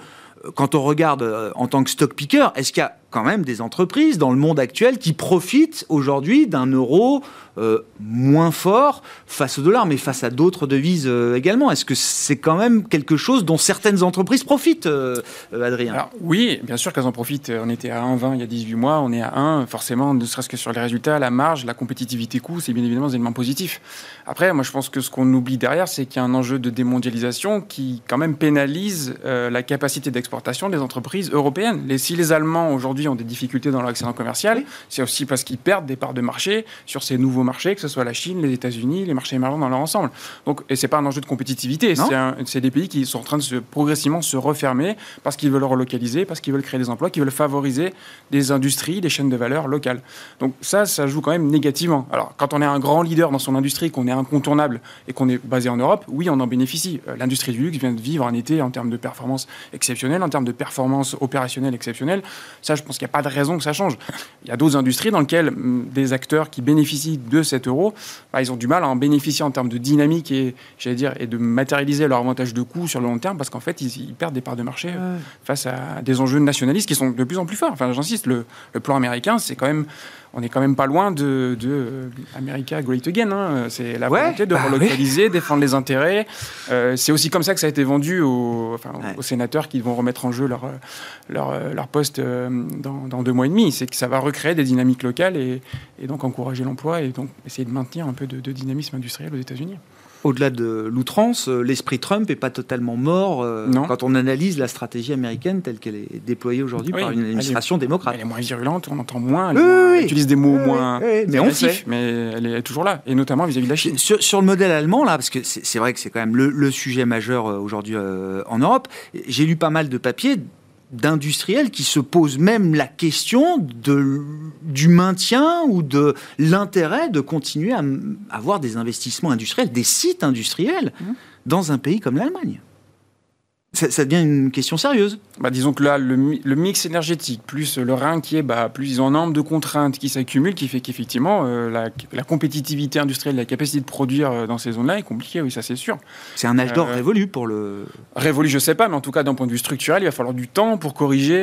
quand on regarde euh, en tant que stock picker, est-ce qu'il y a quand même des entreprises dans le monde actuel qui profitent aujourd'hui d'un euro euh, moins fort face au dollar, mais face à d'autres devises euh, également. Est-ce que c'est quand même quelque chose dont certaines entreprises profitent, euh, Adrien? Oui, bien sûr qu'elles en profitent. On était à 1,20 il y a 18 mois, on est à 1. Forcément, ne serait-ce que sur les résultats, la marge, la compétitivité coût, c'est bien évidemment des éléments positifs. Après, moi je pense que ce qu'on oublie derrière, c'est qu'il y a un enjeu de démondialisation qui quand même pénalise la capacité d'exportation des entreprises européennes. Les, si les Allemands aujourd'hui ont des difficultés dans leur excédent commercial, c'est aussi parce qu'ils perdent des parts de marché sur ces nouveaux marchés, que ce soit la Chine, les États-Unis, les marchés émergents dans leur ensemble. Donc, et c'est pas un enjeu de compétitivité, c'est des pays qui sont en train de se, progressivement se refermer parce qu'ils veulent relocaliser, parce qu'ils veulent créer des emplois, qu'ils veulent favoriser des industries, des chaînes de valeur locales. Donc ça, ça joue quand même négativement. Alors, quand on est un grand leader dans son industrie, qu'on est incontournable et qu'on est basé en Europe, oui, on en bénéficie. Euh, l'industrie du luxe vient de vivre un été en termes de performance exceptionnelle, en termes de performance opérationnelle exceptionnelle. Ça, je pense qu'il n'y a pas de raison que ça change. Il y a d'autres industries dans lesquelles hum, des acteurs qui bénéficient de cet euro, bah, ils ont du mal à en bénéficier en termes de dynamique et, j'allais dire, et de matérialiser leur avantage de coût sur le long terme parce qu'en fait, ils, perdent des parts de marché face à des enjeux nationalistes qui sont de plus en plus forts. Enfin, j'insiste, le, le, plan américain, c'est quand même on est quand même pas loin de, de euh, America Great Again. Hein. C'est la volonté de bah relocaliser, défendre les intérêts. Euh, c'est aussi comme ça que ça a été vendu aux, aux, sénateurs qui vont remettre en jeu leur, leur, leur poste dans, dans, deux mois et demi. C'est que ça va recréer des dynamiques locales et, et donc encourager l'emploi et donc essayer de maintenir un peu de, dynamisme industriel aux États-Unis au-delà de l'outrance, euh, l'esprit Trump n'est pas totalement mort euh, quand on analyse la stratégie américaine telle qu'elle est déployée aujourd'hui par une administration démocrate. Elle est moins virulente, on entend moins, elle, utilise des mots moins mais on sait. mais elle est toujours là, et notamment vis-à-vis de la Chine. Sur, le modèle allemand, là, parce que c'est vrai que c'est quand même le, sujet majeur euh, aujourd'hui en Europe, j'ai lu pas mal de papiers d'industriels qui se posent même la question de, du maintien ou de l'intérêt de continuer à avoir des investissements industriels, des sites industriels mmh. dans un pays comme l'Allemagne ça, devient une question sérieuse. Bah, disons que là, le, mix énergétique, plus le Rhin qui est, bah, plus ils ont un nombre de contraintes qui s'accumulent, qui fait qu'effectivement, euh, la, compétitivité industrielle, la capacité de produire euh, dans ces zones-là est compliquée, oui, ça c'est sûr. C'est un âge d'or euh, révolu pour le... Révolu, je sais pas, mais en tout cas, d'un point de vue structurel, il va falloir du temps pour corriger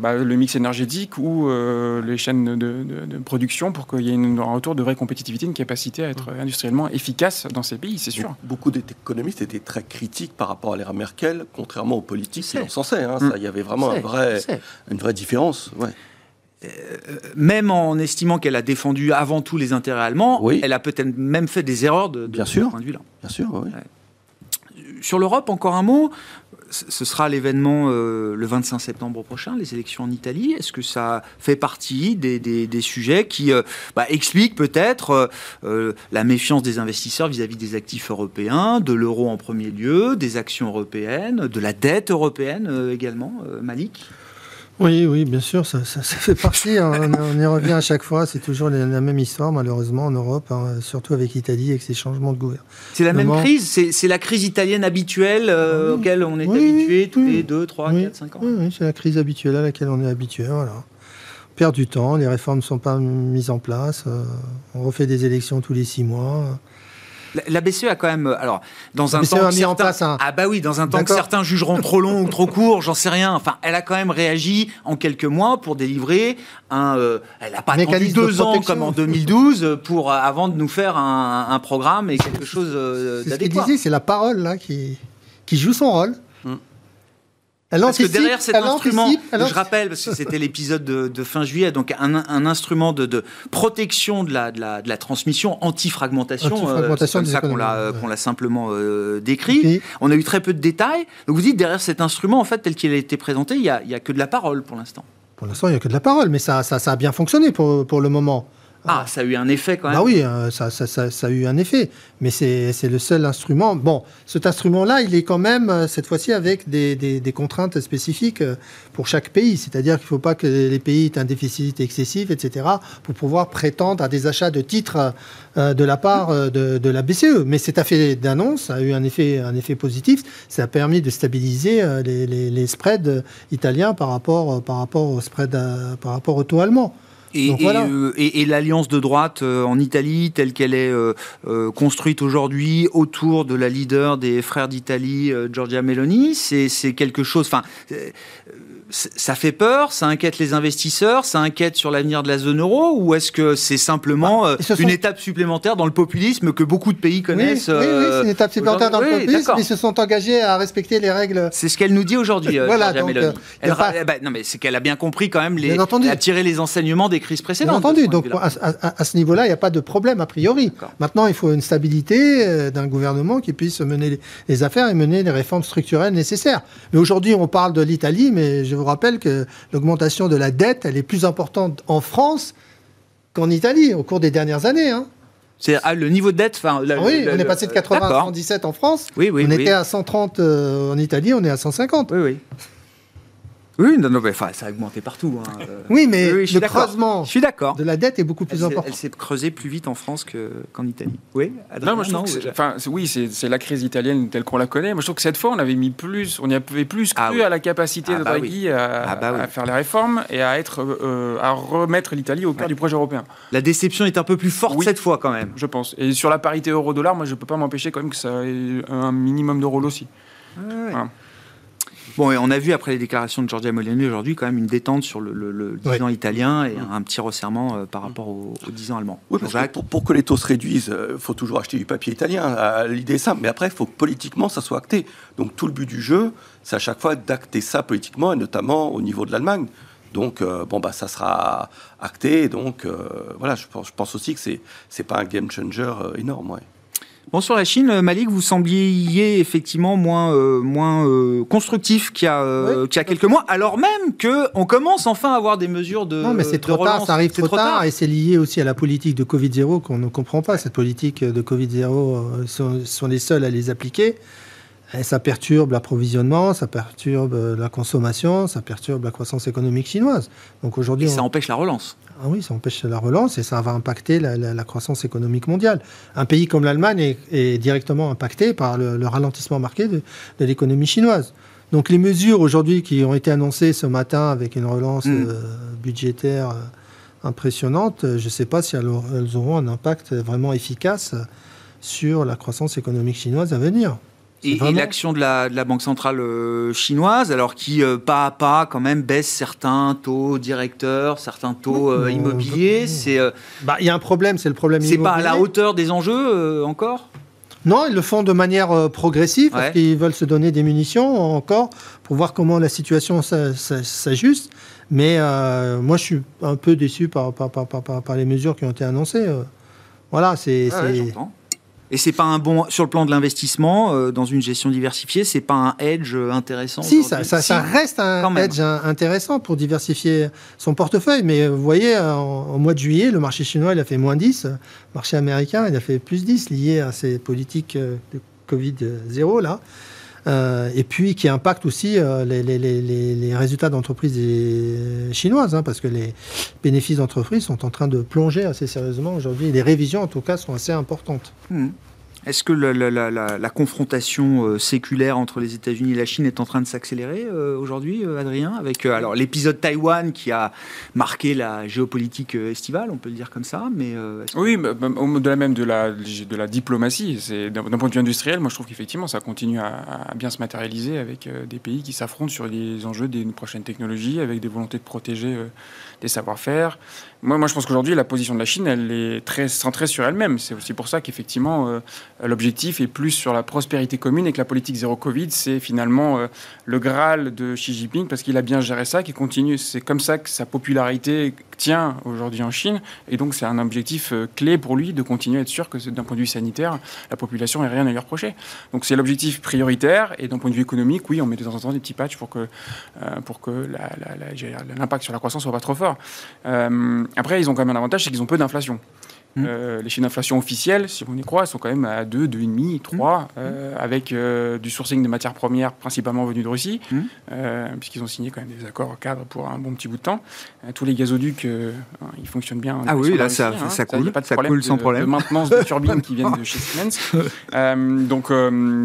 bah, le mix énergétique ou les chaînes de, production pour qu'il y ait un retour de vraie compétitivité, une capacité à être industriellement efficace dans ces pays, c'est sûr. Beaucoup d'économistes étaient très critiques par rapport à l'ère Merkel contrairement aux politiques qui en censés. Hein, il y avait vraiment un vrai, une vraie différence. Ouais. Euh, même en estimant qu'elle a défendu avant tout les intérêts allemands, oui. elle a peut-être même fait des erreurs de, Bien sûr. ce point de vue-là. Bien sûr, oui. Sur l'Europe, encore un mot ce sera l'événement euh, le 25 septembre prochain, les élections en Italie. Est-ce que ça fait partie des, sujets qui euh, bah, expliquent peut-être euh, la méfiance des investisseurs vis-à-vis des actifs européens, de l'euro en premier lieu, des actions européennes, de la dette européenne également, Malik? Oui, oui, bien sûr, ça, fait partie. Hein. on, y revient à chaque fois. C'est toujours la, même histoire, malheureusement, en Europe, hein, surtout avec l'Italie, avec ses changements de gouvernement. C'est la même crise C'est la crise italienne habituelle euh, auquel on est habitué tous les 2, 3, 4, 5 ans Oui, c'est la crise habituelle à laquelle on est habitué. Voilà. On perd du temps, les réformes ne sont pas mises en place, euh, on refait des élections tous les 6 mois. La BCE a quand même, alors, dans un temps, a mis en place ah bah oui, dans un temps que certains jugeront trop long ou trop court, j'en sais rien. Enfin, elle a quand même réagi en quelques mois pour délivrer un. Euh, elle n'a pas attendu deux ans comme en 2012 pour euh, avant de nous faire un, programme et quelque chose euh, d'adéquat. Ce c'est la parole là qui qui joue son rôle. Parce que derrière cet instrument, je rappelle, parce que c'était l'épisode de, fin juillet, donc un, instrument de, protection de la, de la, transmission, anti-fragmentation, euh, c'est comme ça qu'on l'a simplement euh, décrit. On a eu très peu de détails. Donc vous dites, derrière cet instrument, en fait, tel qu'il a été présenté, il n'y a, a, que de la parole pour l'instant. Pour l'instant, il n'y a que de la parole, mais ça, ça, ça a bien fonctionné pour, pour le moment. Ah, ça a eu un effet quand même. Bah oui, euh, ça, ça, ça, a eu un effet. Mais c'est le seul instrument. Bon, cet instrument-là, il est quand même, euh, cette fois-ci, avec des, des, des, contraintes spécifiques euh, pour chaque pays. C'est-à-dire qu'il ne faut pas que les pays aient un déficit excessif, etc., pour pouvoir prétendre à des achats de titres de la part de, de la BCE. Mais cet effet d'annonce a eu un effet, un effet positif. Ça a permis de stabiliser les, les, les spreads italiens par rapport, par rapport au spread, par rapport au taux allemand. Euh, et, l'alliance de droite euh, en Italie, telle qu'elle est euh, construite aujourd'hui autour de la leader des frères d'Italie, Giorgia Meloni, c'est quelque chose. Enfin, ça fait peur, ça inquiète les investisseurs, ça inquiète sur l'avenir de la zone euro, ou est-ce que c'est simplement bah, euh, une étape supplémentaire dans le populisme que beaucoup de pays connaissent Oui, oui, oui c'est une étape supplémentaire dans le populisme, ils se sont engagés à respecter les règles. C'est ce qu'elle nous dit aujourd'hui, voilà, donc, Elle, bah, non, mais c'est qu'elle a bien compris quand même, les, elle a tiré les enseignements des crises précédentes. Bien entendu, donc à, à, ce niveau-là, il n'y a pas de problème a priori. Maintenant, il faut une stabilité d'un gouvernement qui puisse mener les affaires et mener les réformes structurelles nécessaires. Mais aujourd'hui, on parle de l'Italie, mais je vous rappelle que l'augmentation de la dette, elle est plus importante en France qu'en Italie au cours des dernières années. Hein. C'est ah, le niveau de dette. Ah oui, on est passé de 80 à 117 en France. Oui, oui, on était à 130 euh, en Italie, on est à 150. Oui, oui. Oui, non, non, enfin, ça a augmenté partout. Hein. Oui, mais le creusement je suis de la dette est beaucoup plus important. Elle s'est creusée plus vite en France qu'en Italie. Oui, non, moi, je trouve enfin, oui, c'est la crise italienne telle qu'on la connaît. Moi, je trouve que cette fois, on avait mis plus, on y avait plus ah cru à la capacité ah de bah Draghi à, ah bah à, faire les réformes et à, être, euh, à remettre l'Italie au cœur du projet européen. La déception est un peu plus forte cette fois, quand même. Je pense. Et sur la parité euro-dollar, moi, je peux pas m'empêcher quand même que ça ait un minimum de rôle aussi. Bon, et on a vu après les déclarations de Giorgia Meloni aujourd'hui quand même une détente sur le, le, 10 ans italien et un petit resserrement euh, par rapport au, 10 ans allemand. Oui, parce que pour, que les taux se réduisent, il euh, faut toujours acheter du papier italien. L'idée est simple. Mais après, il faut que politiquement, ça soit acté. Donc tout le but du jeu, c'est à chaque fois d'acter ça politiquement, et notamment au niveau de l'Allemagne. Donc, euh, bon, bah, ça sera acté. Donc, voilà, je pense, je pense, aussi que c'est n'est pas un game changer énorme. Ouais. Bon, sur la Chine, euh, Malik, vous sembliez effectivement moins, euh, moins euh, constructif qu'il y, a, y a quelques mois, alors même qu'on commence enfin à avoir des mesures de. Non, mais c'est trop tard, ça arrive trop, tard, et c'est lié aussi à la politique de Covid-0 qu'on ne comprend pas. Cette politique de Covid-0 sont, sont, les seuls à les appliquer. Et ça perturbe l'approvisionnement, ça perturbe la consommation, ça perturbe la croissance économique chinoise. Donc aujourd'hui, ça empêche la relance. Ah oui, ça empêche la relance et ça va impacter la, croissance économique mondiale. Un pays comme l'Allemagne est, directement impacté par le, ralentissement marqué de, l'économie chinoise. Donc les mesures aujourd'hui qui ont été annoncées ce matin avec une relance mm. euh, budgétaire euh, impressionnante, je ne sais pas si elles, auront un impact vraiment efficace sur la croissance économique chinoise à venir. Et, l'action de la, Banque centrale euh, chinoise, alors qui euh, pas à pas quand même baisse certains taux directeurs, certains taux euh, immobiliers, c'est. Bah, il y a un problème, c'est le problème. C'est pas à la hauteur des enjeux encore? Non, ils le font de manière progressive parce qu'ils veulent se donner des munitions encore pour voir comment la situation s'ajuste. Mais moi, je suis un peu déçu par, par, par, les mesures qui ont été annoncées. Voilà, c'est. Ah et c'est pas un bon sur le plan de l'investissement euh, dans une gestion diversifiée, c'est pas un edge euh, intéressant. Si, ça, ça, reste un edge intéressant pour diversifier son portefeuille. Mais euh, vous voyez, en, mois de juillet, le marché chinois il a fait moins 10, le marché américain il a fait plus 10 lié à ces politiques de Covid 0 là. Et puis qui impacte aussi les, les, résultats d'entreprises chinoises, hein, parce que les bénéfices d'entreprises sont en train de plonger assez sérieusement aujourd'hui. Les révisions, en tout cas, sont assez importantes. Hmm. Est-ce que la, confrontation euh, séculaire entre les États-Unis et la Chine est en train de s'accélérer euh, aujourd'hui, euh, Adrien Avec alors l'épisode Taïwan qui a marqué la géopolitique estivale, on peut le dire comme ça, mais oui, au-delà même de la, de la diplomatie, c'est d'un point de vue industriel, moi je trouve qu'effectivement ça continue à, bien se matérialiser avec des pays qui s'affrontent sur les enjeux des prochaines technologies, avec des volontés de protéger des savoir-faire. Moi, moi, je pense qu'aujourd'hui, la position de la Chine, elle est très centrée sur elle-même. C'est aussi pour ça qu'effectivement, l'objectif est plus sur la prospérité commune et que la politique zéro Covid, c'est finalement euh, le Graal de Xi Jinping parce qu'il a bien géré ça, qui continue. C'est comme ça que sa popularité tient aujourd'hui en Chine. Et donc, c'est un objectif euh, clé pour lui de continuer à être sûr que d'un point de vue sanitaire, la population n'ait rien à lui reprocher. Donc, c'est l'objectif prioritaire. Et d'un point de vue économique, oui, on met de temps en temps des petits patchs pour que, pour que l'impact sur la croissance soit pas trop fort. après, ils ont quand même un avantage, c'est qu'ils ont peu d'inflation. Mmh. Euh, les chiffres d'inflation officiels, si on y croit, sont quand même à 2, 2,5, 3, mmh. euh, avec euh, du sourcing de matières premières principalement venues de Russie, mmh. puisqu'ils ont signé quand même des accords cadres pour un bon petit bout de temps. tous les gazoducs, ils fonctionnent bien. Ah oui, là, ça, ça, coule, ça, pas de ça coule sans problème. De maintenance de turbines qui viennent de chez Siemens. donc,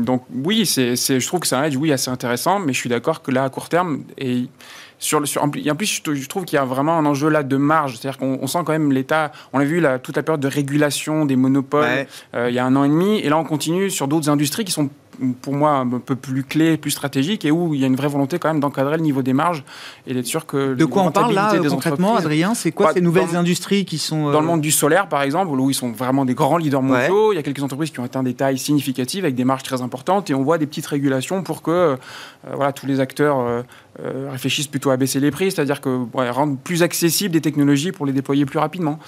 donc, oui, c'est, je trouve que c'est un edge oui, assez intéressant, mais je suis d'accord que là, à court terme, et sur le, sur, en plus, je, trouve qu'il y a vraiment un enjeu là de marge. C'est-à-dire qu'on sent quand même l'État. On a vu là, toute la période de régulation des monopoles euh, il y a un an et demi. Et là, on continue sur d'autres industries qui sont pour moi un peu plus clé, plus stratégique, et où il y a une vraie volonté quand même d'encadrer le niveau des marges et d'être sûr que... De quoi on parle là concrètement, Adrien? C'est quoi bah, ces nouvelles industries qui sont... Dans le monde du solaire, par exemple, où ils sont vraiment des grands leaders mondiaux, il y a quelques entreprises qui ont atteint des tailles significatives avec des marges très importantes, et on voit des petites régulations pour que voilà, tous les acteurs euh, réfléchissent plutôt à baisser les prix, c'est-à-dire que rendre plus accessibles des technologies pour les déployer plus rapidement.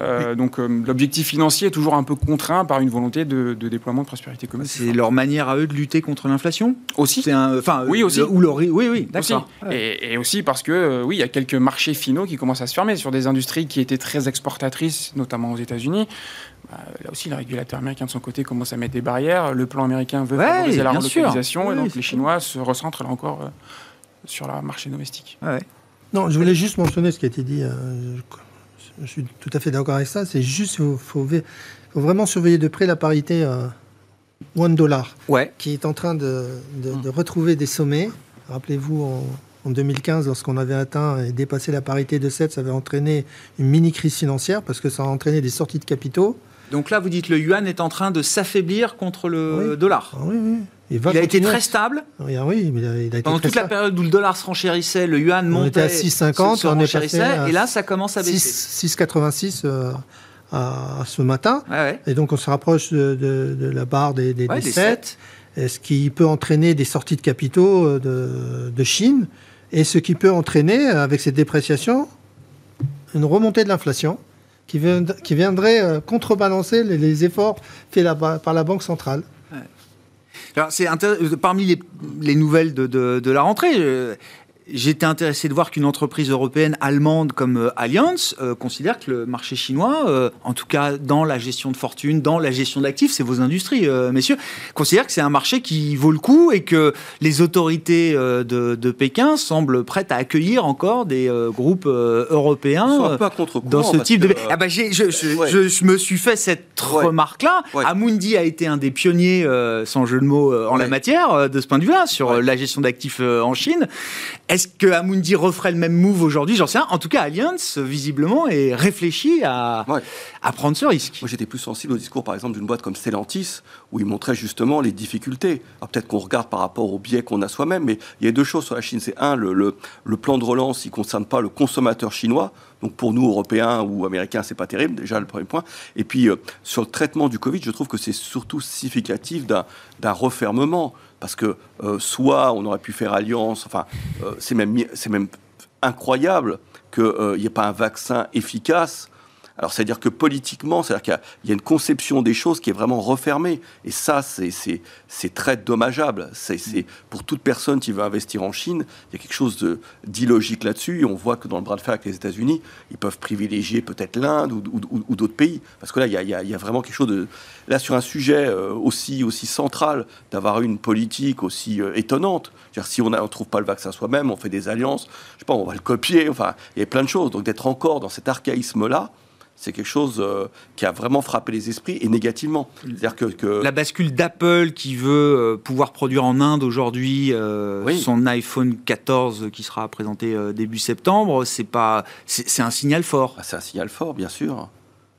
Euh, donc euh, l'objectif financier est toujours un peu contraint par une volonté de, déploiement de prospérité commune. C'est leur manière à eux de lutter contre l'inflation? Aussi. enfin, oui, aussi. ou leur, oui, oui, d'accord. Et, aussi parce que, oui, il y a quelques marchés finaux qui commencent à se fermer sur des industries qui étaient très exportatrices, notamment aux États-Unis. Bah, là aussi, le régulateur américain de son côté commence à mettre des barrières. Le plan américain veut favoriser la relocalisation, et donc les Chinois se recentrent là encore sur le marché domestique. Non, je voulais juste mentionner ce qui a été dit. Euh, je, suis tout à fait d'accord avec ça. C'est juste qu'il faut, vraiment surveiller de près la parité euh, one dollar, ouais. qui est en train de, de, retrouver des sommets. Rappelez-vous, en, en, 2015, lorsqu'on avait atteint et dépassé la parité de 7, ça avait entraîné une mini crise financière parce que ça a entraîné des sorties de capitaux. Donc là, vous dites le yuan est en train de s'affaiblir contre le dollar. Ah oui, oui. Il, a été très stable. Oui, ah oui mais il a, il a été Pendant toute la période où le dollar se renchérissait, le yuan montait. On était à 6,50, on est passé à et là ça commence à baisser. 6,86 euh, à, ce matin. Et donc on se rapproche de, la barre des, des, 7, ce qui peut entraîner des sorties de capitaux euh, de, de Chine, et ce qui peut entraîner, avec cette dépréciation, une remontée de l'inflation qui, qui, viendrait euh, contrebalancer les, efforts faits par la Banque centrale. Alors, c'est parmi les, les nouvelles de, la rentrée. Euh, J'étais intéressé de voir qu'une entreprise européenne allemande comme euh, Allianz euh, considère que le marché chinois, euh, en tout cas dans la gestion de fortune, dans la gestion d'actifs, c'est vos industries, messieurs, considère que c'est un marché qui vaut le coup et que les autorités de, de, Pékin semblent prêtes à accueillir encore des groupes européens dans ce type de. Ah bah je, je, je, me suis fait cette remarque-là. Amundi a été un des pionniers, sans jeu de mots, en la matière, de ce point de vue-là, sur la gestion d'actifs en Chine. Est-ce que Amundi referait le même move aujourd'hui? J'en sais rien. En tout cas, Allianz, visiblement, est réfléchi à, à prendre ce risque. Moi, j'étais plus sensible au discours, par exemple, d'une boîte comme Stellantis, où il montrait justement les difficultés. Alors, peut-être qu'on regarde par rapport au biais qu'on a soi-même, mais il y a deux choses sur la Chine. C'est un, le, le, plan de relance, il ne concerne pas le consommateur chinois. Donc pour nous, Européens ou Américains, c'est pas terrible, déjà le premier point. Et puis euh, sur le traitement du Covid, je trouve que c'est surtout significatif d'un refermement parce que euh, soit on aurait pu faire alliance, enfin, euh, c'est même, même incroyable qu'il n'y ait pas un vaccin efficace alors, c'est-à-dire que politiquement, c'est-à-dire qu'il y, a une conception des choses qui est vraiment refermée. Et ça, c'est très dommageable. C'est pour toute personne qui veut investir en Chine, il y a quelque chose d'illogique là-dessus. On voit que dans le bras de fer avec les États-Unis, ils peuvent privilégier peut-être l'Inde ou, d'autres pays. Parce que là, il y, a, vraiment quelque chose de. Là, sur un sujet euh, aussi, aussi central, d'avoir une politique aussi euh, étonnante. si on ne trouve pas le vaccin soi-même, on fait des alliances, je sais pas, on va le copier. Enfin, il y a plein de choses. Donc, d'être encore dans cet archaïsme-là, c'est quelque chose euh, qui a vraiment frappé les esprits et négativement. C'est-à-dire que, la bascule d'Apple qui veut euh, pouvoir produire en Inde aujourd'hui euh, son iPhone 14 qui sera présenté début septembre, c'est pas, c'est un signal fort. Ah, c'est un signal fort, bien sûr.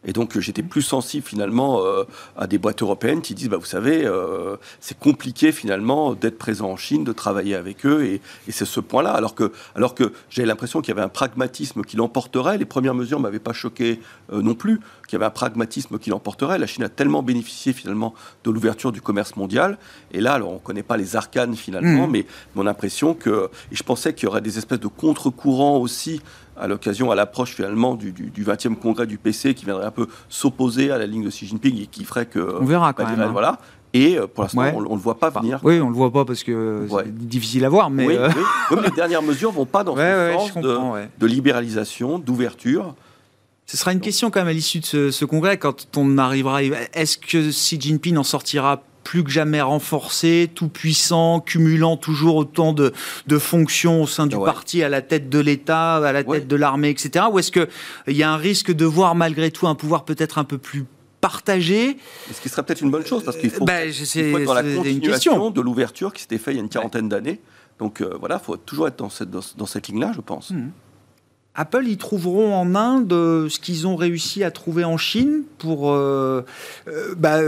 Et donc j'étais plus sensible finalement euh, à des boîtes européennes qui disent, bah, vous savez, euh, c'est compliqué finalement d'être présent en Chine, de travailler avec eux, et, c'est ce point-là. Alors que, alors que j'avais l'impression qu'il y avait un pragmatisme qui l'emporterait. Les premières mesures ne m'avaient pas choqué euh, non plus, qu'il y avait un pragmatisme qui l'emporterait. La Chine a tellement bénéficié finalement de l'ouverture du commerce mondial. Et là, alors on ne connaît pas les arcanes finalement, mmh. mais mon impression que, et je pensais qu'il y aurait des espèces de contre-courants aussi à l'occasion, à l'approche finalement du, du, 20e congrès du PC qui viendrait un peu s'opposer à la ligne de Xi Jinping et qui ferait que. On verra quand même. Hein. Voilà. Et euh, pour l'instant, on ne le voit pas venir. Oui, on ne le voit pas parce que c'est difficile à voir. Mais oui, euh, les dernières mesures ne vont pas dans ce sens de, libéralisation, d'ouverture. Ce sera une question quand même à l'issue de ce, ce, congrès, quand on arrivera. Est-ce que Xi Jinping en sortira plus que jamais renforcé, tout puissant, cumulant toujours autant de, fonctions au sein du parti, à la tête de l'État, à la tête de l'armée, etc. Ou est-ce qu'il y a un risque de voir malgré tout un pouvoir peut-être un peu plus partagé? Ce qui serait peut-être une bonne chose, parce qu'il faut, ben, être dans la continuation de l'ouverture qui s'était faite il y a une quarantaine d'années. Donc euh, voilà, il faut toujours être dans cette, dans, cette ligne-là, je pense. Mmh. Apple, ils trouveront en Inde ce qu'ils ont réussi à trouver en Chine pour, euh, euh, bah,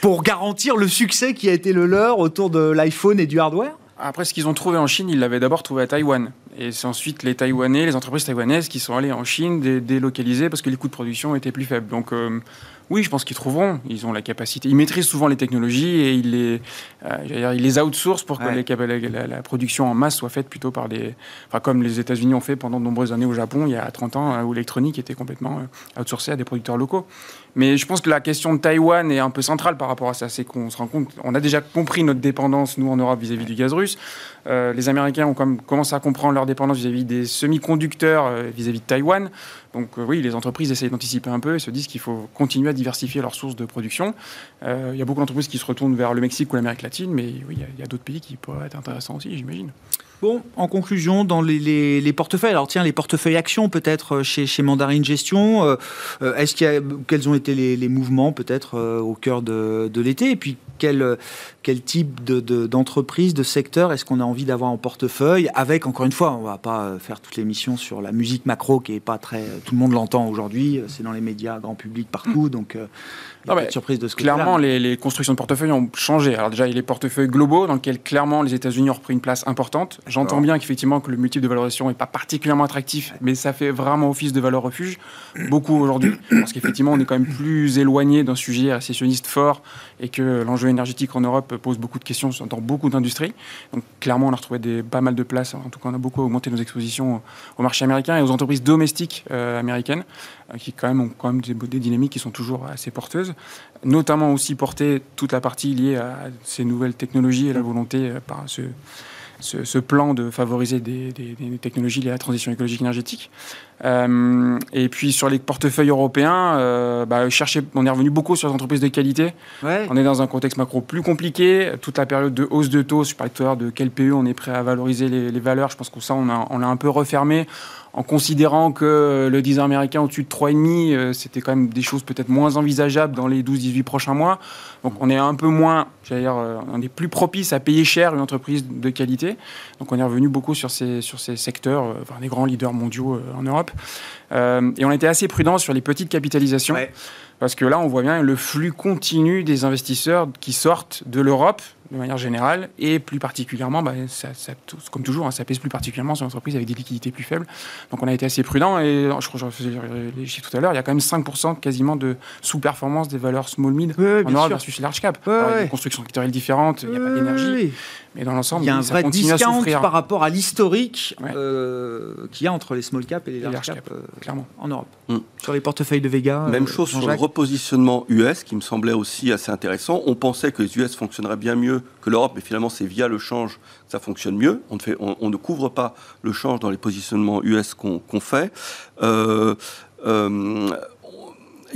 Pour garantir le succès qui a été le leur autour de l'iPhone et du hardware après, ce qu'ils ont trouvé en Chine, ils l'avaient d'abord trouvé à Taïwan. Et c'est ensuite les Taïwanais, les entreprises taïwanaises qui sont allées en Chine délocaliser parce que les coûts de production étaient plus faibles. Euh, oui, je pense qu'ils trouveront. Ils ont la capacité. Ils maîtrisent souvent les technologies et ils les, euh, ils les outsourcent pour que la, production en masse soit faite plutôt par des. Enfin, comme les États-Unis ont fait pendant de nombreuses années au Japon, il y a 30 ans, où l'électronique était complètement euh, outsourcée à des producteurs locaux. Mais je pense que la question de Taïwan est un peu centrale par rapport à ça. C'est qu'on se rend compte, on a déjà compris notre dépendance, nous, en Europe, vis-à-vis du gaz russe. Euh, les Américains ont comme commencé à comprendre leur dépendance vis-à-vis des semi-conducteurs, vis-à-vis de Taïwan. Donc oui, les entreprises essayent d'anticiper un peu et se disent qu'il faut continuer à diversifier leurs sources de production. Euh, il y a beaucoup d'entreprises qui se retournent vers le Mexique ou l'Amérique latine, mais oui, il y a, d'autres pays qui pourraient être intéressants aussi, j'imagine. Bon, en conclusion, dans les, portefeuilles, alors tiens, les portefeuilles actions peut-être euh, chez, chez Mandarin Gestion, euh, est-ce qu'il y a, quels ont été les, mouvements peut-être au cœur de, de l'été? Et puis quel, quel type d'entreprise, de, de, secteur est-ce qu'on a envie d'avoir en portefeuille? Avec, encore une fois, on ne va pas faire toute l'émission sur la musique macro qui est pas très. Tout le monde l'entend aujourd'hui, c'est dans les médias, grand public, partout. Donc, non, mais surprise de ce Clairement, les, les, constructions de portefeuilles ont changé. Alors déjà, il y a les portefeuilles globaux dans lesquels clairement les États-Unis ont repris une place importante. J'entends bien qu'effectivement que le multiple de valorisation n'est pas particulièrement attractif, mais ça fait vraiment office de valeur refuge beaucoup aujourd'hui, parce qu'effectivement on est quand même plus éloigné d'un sujet récessionniste fort et que l'enjeu énergétique en Europe pose beaucoup de questions dans beaucoup d'industries. Donc clairement, on a retrouvé des, pas mal de places. En tout cas, on a beaucoup augmenté nos expositions au marché américain et aux entreprises domestiques euh, américaines, euh, qui quand même ont quand même des, des dynamiques qui sont toujours assez porteuses notamment aussi porter toute la partie liée à ces nouvelles technologies et la volonté euh, par ce, ce, plan de favoriser des, technologies liées à la transition écologique énergétique. Euh, et puis sur les portefeuilles européens, euh, bah, chercher, on est revenu beaucoup sur les entreprises de qualité. On est dans un contexte macro plus compliqué. Toute la période de hausse de taux, je parlais tout à l'heure de quel PE on est prêt à valoriser les, valeurs. Je pense que ça, on l'a on a un peu refermé en considérant que le 10 américain au-dessus de 3,5, euh, c'était quand même des choses peut-être moins envisageables dans les 12-18 prochains mois. Donc on est un peu moins, j'allais dire, euh, on est plus propice à payer cher une entreprise de qualité. Donc on est revenu beaucoup sur ces, sur ces secteurs, euh, enfin, des grands leaders mondiaux en Europe. Et on était assez prudent sur les petites capitalisations. Parce que là, on voit bien le flux continu des investisseurs qui sortent de l'Europe de manière générale, et plus particulièrement, bah, ça, comme toujours, hein, ça pèse plus particulièrement sur l'entreprise avec des liquidités plus faibles. Donc on a été assez prudent, et je crois que je les chiffres tout à l'heure, il y a quand même 5% quasiment de sous-performance des valeurs small-mid en Europe versus large cap. il y a des constructions sectorielles différentes, il n'y a pas d'énergie, mais dans l'ensemble, il y a un vrai discount par rapport à l'historique euh, qu'il y a entre les small cap et les large, cap, euh, clairement, en Europe. Mm. Sur les portefeuilles de Vega. Même euh, chose sur le repositionnement US, qui me semblait aussi assez intéressant. On pensait que les US fonctionneraient bien mieux que l'Europe, mais finalement, c'est via le change que ça fonctionne mieux. On ne, fait, on, ne couvre pas le change dans les positionnements US qu'on fait. Euh, euh,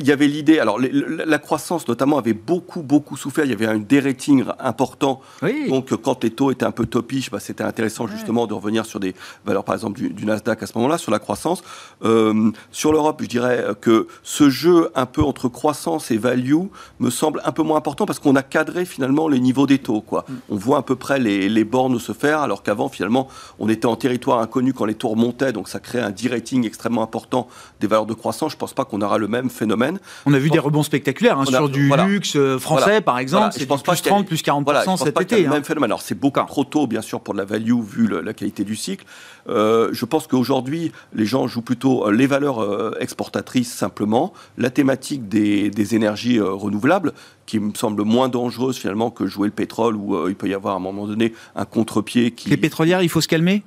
il y avait l'idée, alors la croissance notamment avait beaucoup, beaucoup souffert. Il y avait un dérating important. Donc quand les taux étaient un peu topiches, bah, c'était intéressant justement de revenir sur des valeurs, par exemple, du, Nasdaq à ce moment-là, sur la croissance. Euh, sur l'Europe, je dirais que ce jeu un peu entre croissance et value me semble un peu moins important parce qu'on a cadré finalement les niveaux des taux. Quoi. Mm. On voit à peu près les, les bornes se faire, alors qu'avant, finalement, on était en territoire inconnu quand les taux remontaient, donc ça crée un dérating extrêmement important des valeurs de croissance. Je ne pense pas qu'on aura le même phénomène. On a vu des rebonds spectaculaires hein, sur du luxe euh, français, par exemple. C'est plus 30, plus 40% cet été. le hein. même phénomène. Alors, c'est beaucoup trop tôt, bien sûr, pour de la value, vu la qualité du cycle. Euh, je pense qu'aujourd'hui, les gens jouent plutôt euh, les valeurs exportatrices simplement, la thématique des, des énergies renouvelables, qui me semble moins dangereuse finalement que jouer le pétrole, où il peut y avoir à un moment donné un contre-pied qui... Les pétrolières, il faut se calmer?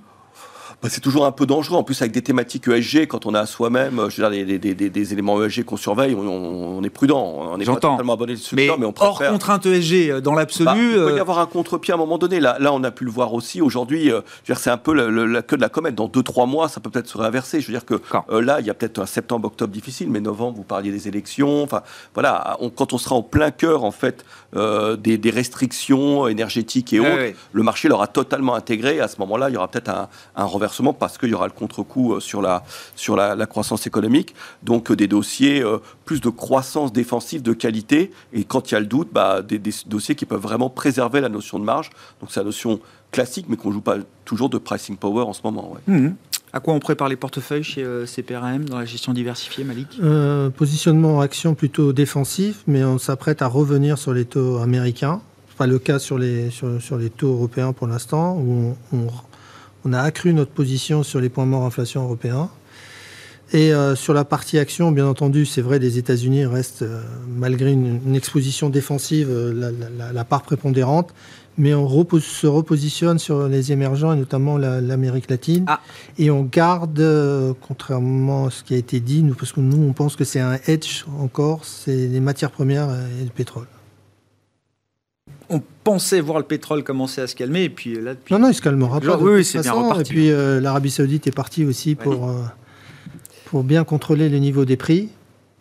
Bah, c'est toujours un peu dangereux. En plus, avec des thématiques ESG, quand on a soi-même je veux dire, des, éléments ESG qu'on surveille, on, est prudent. On n'est pas totalement abonné ce mais, mais on préfère... Hors contrainte ESG, euh, dans l'absolu. Bah, il peut y euh, avoir un contre-pied à un moment donné. Là, là, on a pu le voir aussi. Aujourd'hui, euh, c'est un peu la queue de la comète. Dans 2-3 mois, ça peut peut-être se réinverser. Je veux dire que là, il y a peut-être un septembre-octobre difficile, mais novembre, vous parliez des élections. Enfin, voilà, quand on sera en plein cœur, en fait, des, restrictions énergétiques et autres, le marché l'aura totalement intégré. À ce moment-là, il y aura peut-être un, un renversement parce qu'il y aura le contre-coup euh, sur, la, sur la, croissance économique. Donc euh, des dossiers euh, plus de croissance défensive de qualité et quand il y a le doute, bah, des, dossiers qui peuvent vraiment préserver la notion de marge. Donc c'est la notion classique mais qu'on ne joue pas toujours de pricing power en ce moment. Mmh. À quoi on prépare les portefeuilles chez CPRM dans la gestion diversifiée, Malik? Positionnement en action plutôt défensif, mais on s'apprête à revenir sur les taux américains. Pas le cas sur les, taux européens pour l'instant, où on, a accru notre position sur les points morts inflation européens. Et euh, sur la partie action, bien entendu, c'est vrai, les États-Unis restent, euh, malgré une, exposition défensive, euh, la, part prépondérante. Mais on se repositionne sur les émergents, et notamment l'Amérique latine. Ah. Et on garde, contrairement à ce qui a été dit, nous, parce que nous, on pense que c'est un hedge encore, c'est les matières premières et le pétrole on pensait voir le pétrole commencer à se calmer, et puis là, Non, non, il se calmera pas. Oui, c'est bien reparti. Et puis l'Arabie Saoudite est partie aussi pour pour bien contrôler le niveau des prix.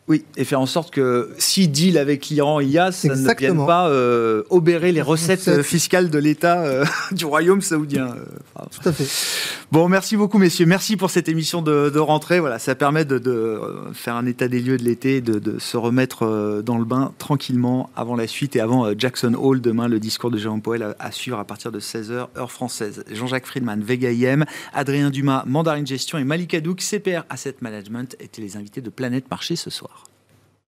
Oui, et faire en sorte que si deal avec l'Iran il y a, ça ne vienne pas euh, obérer les recettes fiscales de l'État euh, du royaume saoudien. Euh, Tout à fait. Bon, merci beaucoup messieurs. Merci pour cette émission de, rentrée. Voilà, ça permet de, faire un état des lieux de l'été, de, se remettre dans le bain tranquillement avant la suite et avant Jackson Hall demain, le discours de Jérôme Powell à, suivre à partir de 16h heure française. Jean-Jacques Friedman, Vega IM, Adrien Dumas, Mandarin Gestion et Malik Hadouk, CPR Asset Management étaient les invités de Planète Marché ce soir.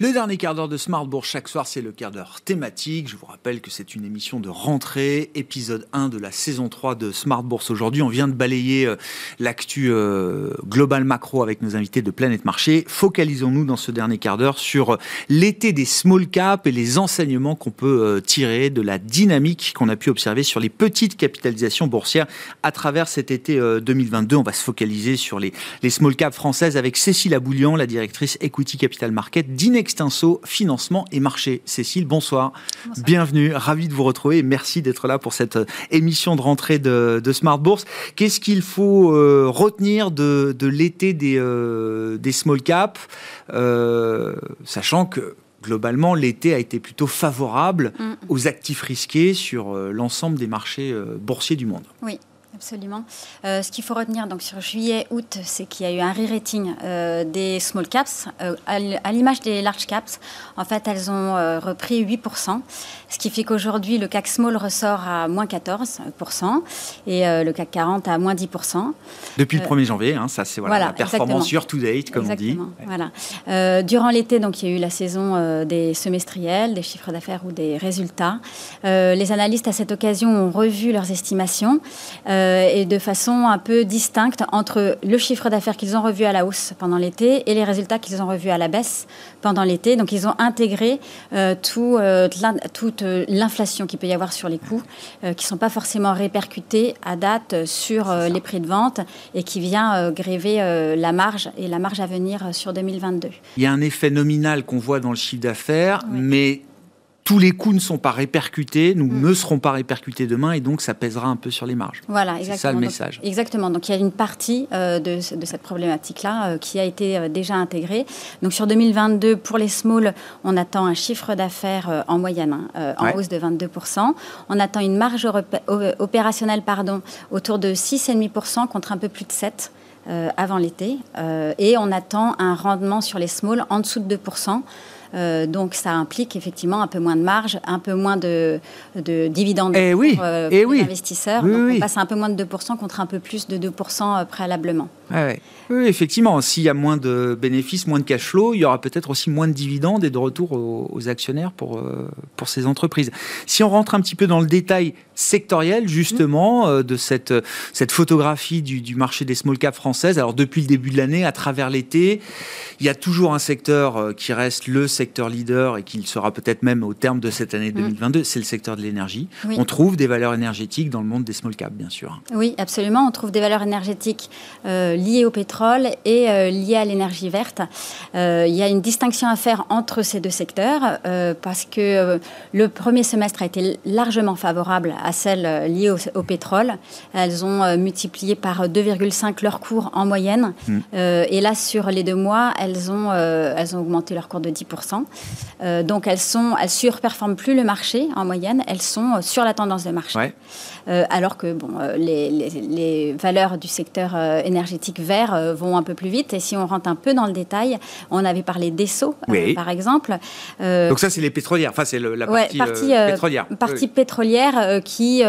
Le dernier quart d'heure de Smartbourg chaque soir, c'est le quart d'heure thématique. Je vous rappelle que c'est une émission de rentrée, épisode 1 de la saison 3 de Smart Bourse. Aujourd'hui, on vient de balayer euh, l'actu euh, global macro avec nos invités de Planète Marché. Focalisons-nous dans ce dernier quart d'heure sur euh, l'été des small caps et les enseignements qu'on peut tirer de la dynamique qu'on a pu observer sur les petites capitalisations boursières à travers cet été 2022. On va se focaliser sur les, les small caps françaises avec Cécile Aboulian, la directrice Equity Capital Market d'Inex Extinso Financement et Marché. Cécile, bonsoir. Bienvenue, ravi de vous retrouver et merci d'être là pour cette euh, émission de rentrée de, Smart Bourse. Qu'est-ce qu'il faut euh, retenir de, l'été des, euh, des small caps, sachant que globalement, l'été a été plutôt favorable mm. aux actifs risqués sur l'ensemble des marchés boursiers du monde? Oui, Absolument. Euh, ce qu'il faut retenir donc sur juillet-août, c'est qu'il y a eu un re-rating euh, des small caps. Euh, à l'image des large caps, en fait, elles ont repris 8%, ce qui fait qu'aujourd'hui, le CAC Small ressort à moins 14% et le CAC 40 à moins 10%. Depuis le 1er janvier, hein, ça c'est voilà, la performance year to date, comme on dit. Voilà. durant l'été, donc, il y a eu la saison des semestriels, des chiffres d'affaires ou des résultats. les analystes, à cette occasion, ont revu leurs estimations. Euh, et de façon un peu distincte entre le chiffre d'affaires qu'ils ont revu à la hausse pendant l'été et les résultats qu'ils ont revus à la baisse pendant l'été. Donc ils ont intégré euh, tout, euh, toute l'inflation qu'il peut y avoir sur les coûts, qui ne sont pas forcément répercutés à date sur les prix de vente et qui vient gréver la marge et la marge à venir sur 2022. Il y a un effet nominal qu'on voit dans le chiffre d'affaires, mais tous les coûts ne sont pas répercutés, nous mm. ne serons pas répercutés demain, et donc ça pèsera un peu sur les marges. Voilà, exactement. C'est ça le message. exactement. Donc il y a une partie euh, de, cette problématique-là euh, qui a été euh, déjà intégrée. Donc sur 2022, pour les small, on attend un chiffre d'affaires en moyenne hein, en hausse de 22%. On attend une marge opérationnelle pardon, autour de 6,5% contre un peu plus de 7%. avant l'été. et on attend un rendement sur les small en dessous de 2%. Euh, donc ça implique effectivement un peu moins de marge, un peu moins de, dividendes et eh pour, oui, euh, et eh oui. investisseurs. donc on passe à un peu moins de 2% contre un peu plus de 2% euh, préalablement. Oui, effectivement, s'il y a moins de bénéfices, moins de cash flow, il y aura peut-être aussi moins de dividendes et de retour aux, actionnaires pour, pour ces entreprises. Si on rentre un petit peu dans le détail sectoriel, justement, de cette, cette photographie du, du marché des small caps françaises, alors depuis le début de l'année, à travers l'été, il y a toujours un secteur qui reste le secteur leader et qu'il sera peut-être même au terme de cette année 2022, mm. c'est le secteur de l'énergie. On trouve des valeurs énergétiques dans le monde des small caps, bien sûr. Oui, absolument. On trouve des valeurs énergétiques euh, liées au pétrole et euh, liées à l'énergie verte. Euh, il y a une distinction à faire entre ces deux secteurs parce que le premier semestre a été largement favorable à celles liées au, pétrole. Elles ont multiplié par 2,5 leur cours en moyenne. Mm. et là, sur les deux mois, elles ont, elles ont augmenté leur cours de 10%. Euh, donc elles sont, elles surperforment plus le marché en moyenne, elles sont sur la tendance de marché. Euh, alors que bon, euh, les, valeurs du secteur énergétique vert vont un peu plus vite. Et si on rentre un peu dans le détail, on avait parlé d'ESSO, par exemple. donc ça, c'est les pétrolières. Enfin, c'est la partie, pétrolière. Partie pétrolière qui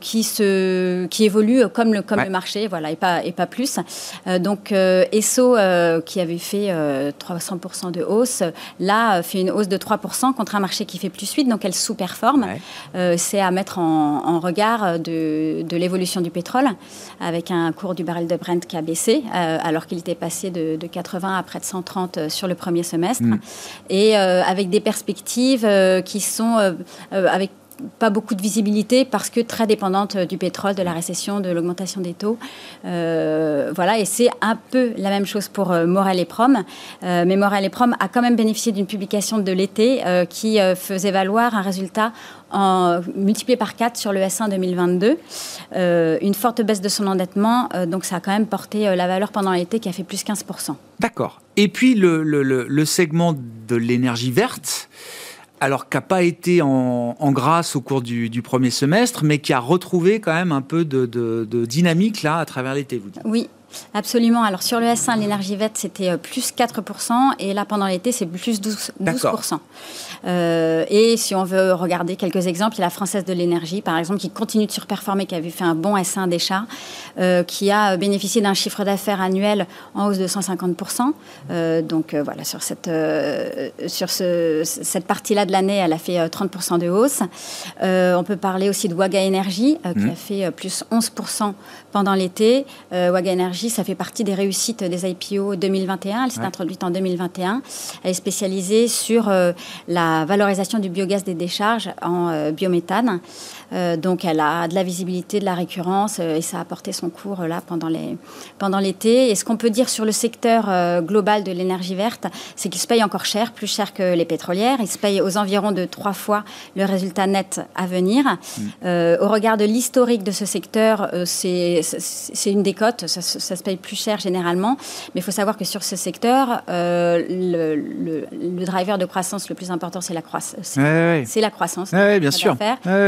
qui se qui évolue comme le comme le marché, voilà, et pas et pas plus. donc ESSO qui avait fait 300% de hausse, là fait une hausse de 3% contre un marché qui fait plus 8, donc elle sous-performe. Euh, c'est à mettre en, regard de, l'évolution du pétrole, avec un cours du baril de Brent qui a baissé, euh, alors qu'il était passé de, 80 à près de 130 euh, sur le premier semestre, mm. et avec des perspectives qui sont avec pas beaucoup de visibilité parce que très dépendante du pétrole, de la récession, de l'augmentation des taux. Euh, voilà, et c'est un peu la même chose pour euh, Morel et Prom. Euh, mais Morel et Prom a quand même bénéficié d'une publication de l'été qui faisait valoir un résultat multiplié par 4 sur le S1 2022. une forte baisse de son endettement, donc ça a quand même porté la valeur pendant l'été qui a fait plus 15%. D'accord. Et puis le segment de l'énergie verte alors qui n'a pas été en, grâce au cours du, premier semestre, mais qui a retrouvé quand même un peu de, de dynamique là à travers l'été, vous dites. Oui, Absolument. Alors sur le S1, l'énergie verte, c'était euh, plus 4%, et là, pendant l'été, c'est plus 12%. 12%. Euh, et si on veut regarder quelques exemples, il y a la Française de l'énergie, par exemple, qui continue de surperformer, qui avait fait un bon S1 d'achat, euh, qui a bénéficié d'un chiffre d'affaires annuel en hausse de 150%. Euh, donc voilà, sur cette, sur ce, cette partie-là de l'année, elle a fait 30% de hausse. on peut parler aussi de Waga Énergie, qui mmh. a fait plus 11% pendant l'été. Waga Énergie ça fait partie des réussites des IPO 2021. Elle s'est introduite en 2021. Elle est spécialisée sur euh, valorisation du biogaz des décharges en euh, biométhane. Euh, donc elle a de la visibilité, de la récurrence et ça a apporté son cours là pendant les pendant l'été. Et ce qu'on peut dire sur le secteur global de l'énergie verte, c'est qu'il se paye encore cher, plus cher que les pétrolières. Il se paye aux environs de trois fois le résultat net à venir. Mm. au regard de l'historique de ce secteur, c'est une décote. Ça, ça, se paye plus cher généralement. Mais il faut savoir que sur ce secteur, euh, le, driver de croissance le plus important, c'est la, croissance. c'est la croissance. bien sûr.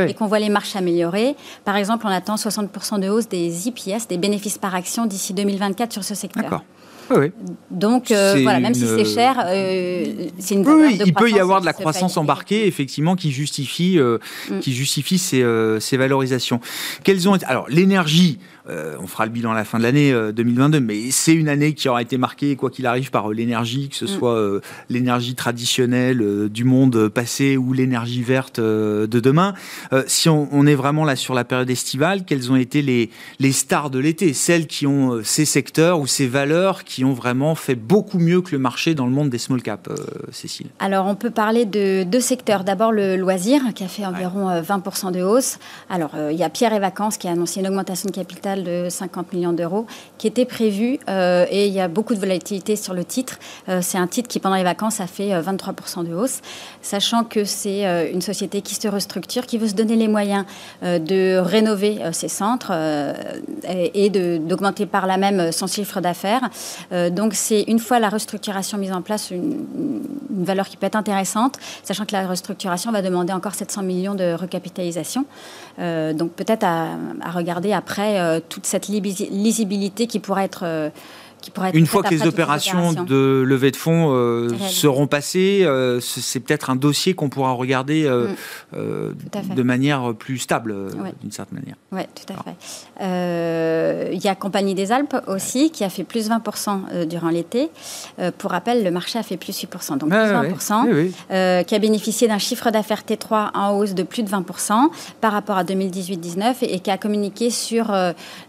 Et qu'on voit les marches s'améliorer. Par exemple, on attend 60% de hausse des IPS, des bénéfices par action, d'ici 2024 sur ce secteur. D'accord. Oui, Donc euh, voilà, même si c'est cher, euh, c'est une oui, il peut y avoir de la croissance embarquée, effectivement, qui justifie, mm. qui justifie ces, ces valorisations. Quelles ont alors l'énergie euh, on fera le bilan à la fin de l'année 2022, euh, mais c'est une année qui aura été marquée, quoi qu'il arrive, par euh, l'énergie, que ce mm. soit l'énergie traditionnelle du monde passé ou l'énergie verte de demain. si on, est vraiment là sur la période estivale, quelles ont été les, les stars de l'été? Celles qui ont ces secteurs ou ces valeurs qui ont vraiment fait beaucoup mieux que le marché dans le monde des small caps, Cécile? Alors, on peut parler de deux secteurs. D'abord, le loisir, qui a fait environ 20% de hausse. Alors, il y a Pierre et Vacances qui a annoncé une augmentation de capital de 50 millions d'euros qui était prévu euh, et il y a beaucoup de volatilité sur le titre. Euh, c'est un titre qui, pendant les vacances, a fait 23% euh, de hausse, sachant que c'est une société qui se restructure, qui veut se donner les moyens de rénover ses centres et, d'augmenter par là même son chiffre d'affaires. donc, c'est une fois la restructuration mise en place, une, valeur qui peut être intéressante, sachant que la restructuration va demander encore 700 millions de recapitalisation. donc, peut-être à, à, regarder après toute cette lisibilité qui pourrait être une fois que les opérations de levée de fonds euh, seront passées, euh, c'est peut-être un dossier qu'on pourra regarder euh, mm. de manière plus stable, d'une certaine manière. Oui, tout à fait. Il y a Compagnie des Alpes aussi, qui a fait plus 20% durant l'été. pour rappel, le marché a fait plus 8%, donc plus 20%, qui a bénéficié d'un chiffre d'affaires T3 en hausse de plus de 20% par rapport à 2018-19 et, qui a communiqué sur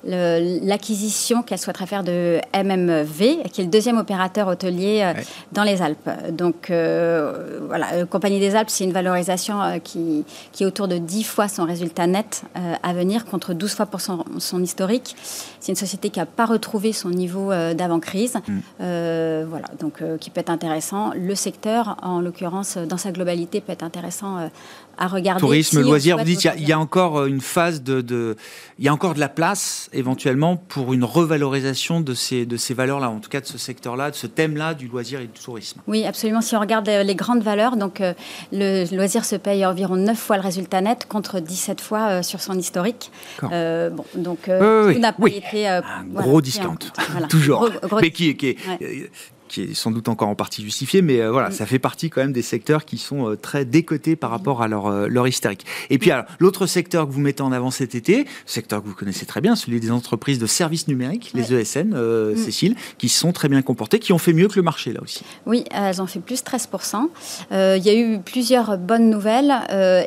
l'acquisition qu'elle souhaiterait faire de MM V, qui est le deuxième opérateur hôtelier euh, dans les Alpes. Donc euh, voilà, euh, Compagnie des Alpes, c'est une valorisation qui, qui, est autour de 10 fois son résultat net à venir contre 12 fois pour son, son historique. c'est une société qui n'a pas retrouvé son niveau d'avant-crise. Mm. voilà, donc qui peut être intéressant. Le secteur, en l'occurrence, dans sa globalité, peut être intéressant à regarder. Tourisme, loisirs, vous dites il y, a encore une phase de, il y a encore de la place éventuellement pour une revalorisation de ces, de ces valeurs-là, en tout cas de ce secteur-là, de ce thème-là du loisir et du tourisme. Oui, absolument. Si on regarde les grandes valeurs, donc euh, le loisir se paye environ 9 fois le résultat net contre 17 fois euh, sur son historique. Euh, bon, donc tout n'a pas été un gros discount, toujours, mais qui, qui est, qui est sans doute encore en partie justifié, mais euh, voilà, mm. ça fait partie quand même des secteurs qui sont euh, très décotés par rapport à leur, euh, leur historique. Et puis, alors, l'autre secteur que vous mettez en avant cet été, secteur que vous connaissez très bien, celui des entreprises de services numériques, les ESN, mm. Cécile, qui sont très bien comportées, qui ont fait mieux que le marché là aussi. Oui, elles ont fait plus 13%. Il y a eu plusieurs bonnes nouvelles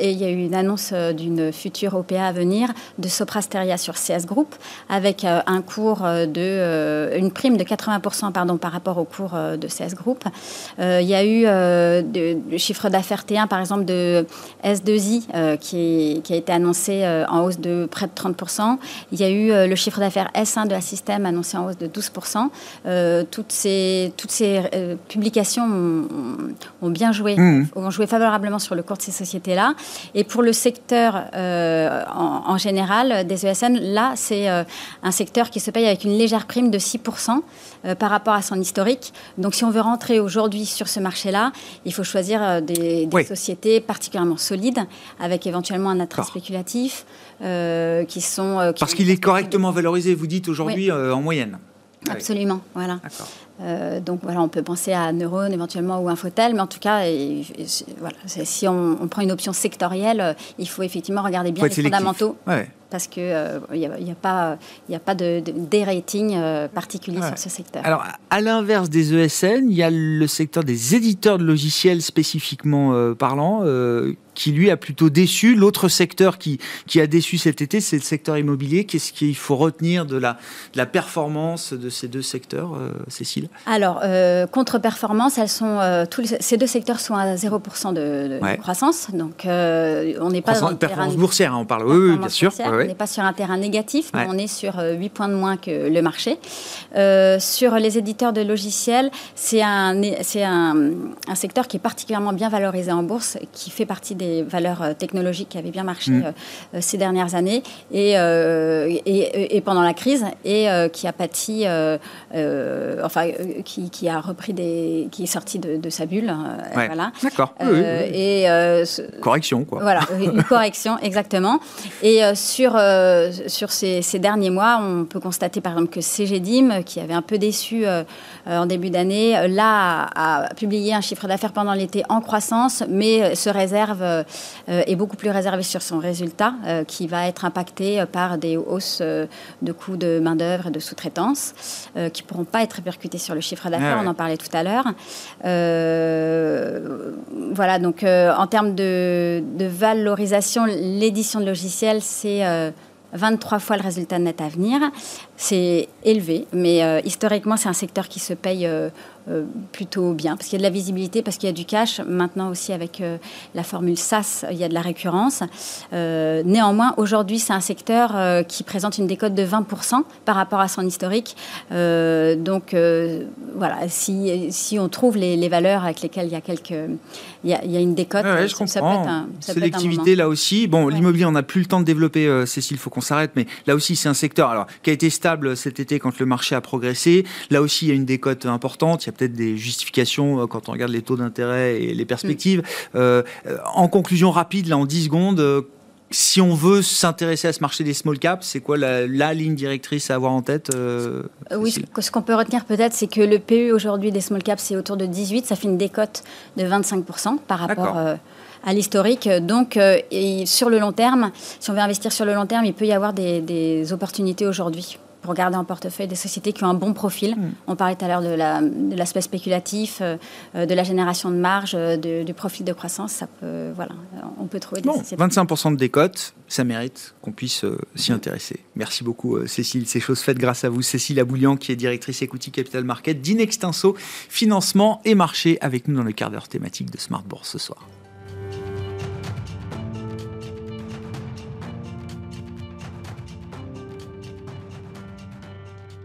et il y a eu une annonce d'une future OPA à venir de Soprasteria sur CS Group avec un cours de, une prime de 80% pardon, par rapport au cours euh, de CS Group. Euh, il y a eu euh, le chiffre d'affaires T1, par exemple, de S2I, qui, qui, a été annoncé en hausse de près de 30%. Il y a eu le chiffre d'affaires S1 de la système annoncé en hausse de 12%. toutes ces, toutes ces publications ont, bien joué, mmh. ont joué favorablement sur le cours de ces sociétés-là. Et pour le secteur en, en, général des ESN, là, c'est un secteur qui se paye avec une légère prime de 6%. Euh, par rapport à son historique. Donc si on veut rentrer aujourd'hui sur ce marché-là, il faut choisir euh, des, sociétés particulièrement solides, avec éventuellement un attrait spéculatif, euh, qui sont... Parce qu'il est correctement valorisé, vous dites aujourd'hui, en moyenne. Absolument, voilà. Donc voilà, on peut penser à Neurone éventuellement ou Infotel, mais en tout cas, voilà, si on, prend une option sectorielle, il faut effectivement regarder bien les fondamentaux parce qu'il n'y euh, a, a, pas, y a pas de, de rating euh, particulier sur ce secteur. Alors, à l'inverse des ESN, il y a le secteur des éditeurs de logiciels spécifiquement euh, parlant, qui lui a plutôt déçu. L'autre secteur qui, qui a déçu cet été, c'est le secteur immobilier. Qu'est-ce qu'il faut retenir de la, de la performance de ces deux secteurs, Cécile? Alors, contre-performance, elles sont, tous ces deux secteurs sont à 0% de, croissance. Donc, on n'est pas dans performance boursière, hein, on parle. Oui, bien sûr. On n'est pas sur un terrain négatif, mais on est sur 8 euh, points de moins que le marché. Euh, sur les éditeurs de logiciels, c'est un, un, un, secteur qui est particulièrement bien valorisé en bourse, qui fait partie des valeurs euh, technologiques qui avaient bien marché mm. ces dernières années et, et, pendant la crise, et qui a pâti, enfin, qui, qui, a repris des. qui est sorti de, sa bulle. Voilà. D'accord. et correction, quoi. Voilà, une correction, exactement. Et sur euh, sur, ces, derniers mois, on peut constater par exemple que CGDIM, qui avait un peu déçu euh, euh, en début d'année, là a, publié un chiffre d'affaires pendant l'été en croissance, mais se réserve, est beaucoup plus réservé sur son résultat, qui va être impacté par des hausses de coûts de main-d'œuvre et de sous-traitance, qui ne pourront pas être répercutés sur le chiffre d'affaires, ah on en parlait tout à l'heure. voilà, donc en termes de, de valorisation, l'édition de logiciels, c'est 23 fois le résultat net à venir. C'est élevé, mais euh, historiquement, c'est un secteur qui se paye euh, euh, plutôt bien, parce qu'il y a de la visibilité, parce qu'il y a du cash. Maintenant aussi, avec la formule SaaS, il y a de la récurrence. néanmoins, aujourd'hui, c'est un secteur qui présente une décote de 20% par rapport à son historique. donc, voilà, si, si, on trouve les, valeurs avec lesquelles il y a quelques... Il y a, il y a une décote, je ça, peut être un, Sélectivité, là aussi. Bon, l'immobilier, on n'a plus le temps de développer, Cécile, il faut qu'on s'arrête, mais là aussi, c'est un secteur alors, qui a été stable cet été quand le marché a progressé. Là aussi, il y a une décote importante. Il y a peut-être des justifications euh, quand on regarde les taux d'intérêt et les perspectives. Mm. Euh, en conclusion rapide, là, en 10 secondes, euh, si on veut s'intéresser à ce marché des small caps, c'est quoi la, ligne directrice à avoir en tête Oui, ce qu'on peut retenir peut-être, c'est que le PE aujourd'hui des small caps, c'est autour de 18. Ça fait une décote de 25% par rapport à l'historique. Donc, sur le long terme, si on veut investir sur le long terme, il peut y avoir des opportunités aujourd'hui pour garder en portefeuille des sociétés qui ont un bon profil. Mm. On parlait tout à l'heure de l'aspect spéculatif, euh, euh, de la génération de marge, euh, du profil de croissance. Ça peut, voilà, on peut trouver des sociétés. 25% de décote, ça mérite qu'on puisse s'y intéresser. Merci beaucoup, Cécile. C'est chose faite grâce à vous. Cécile Aboulian, qui est directrice Equity Capital Market d'Inextinso, financement et marché, avec nous dans le quart d'heure thématique de Smart Bourse ce soir.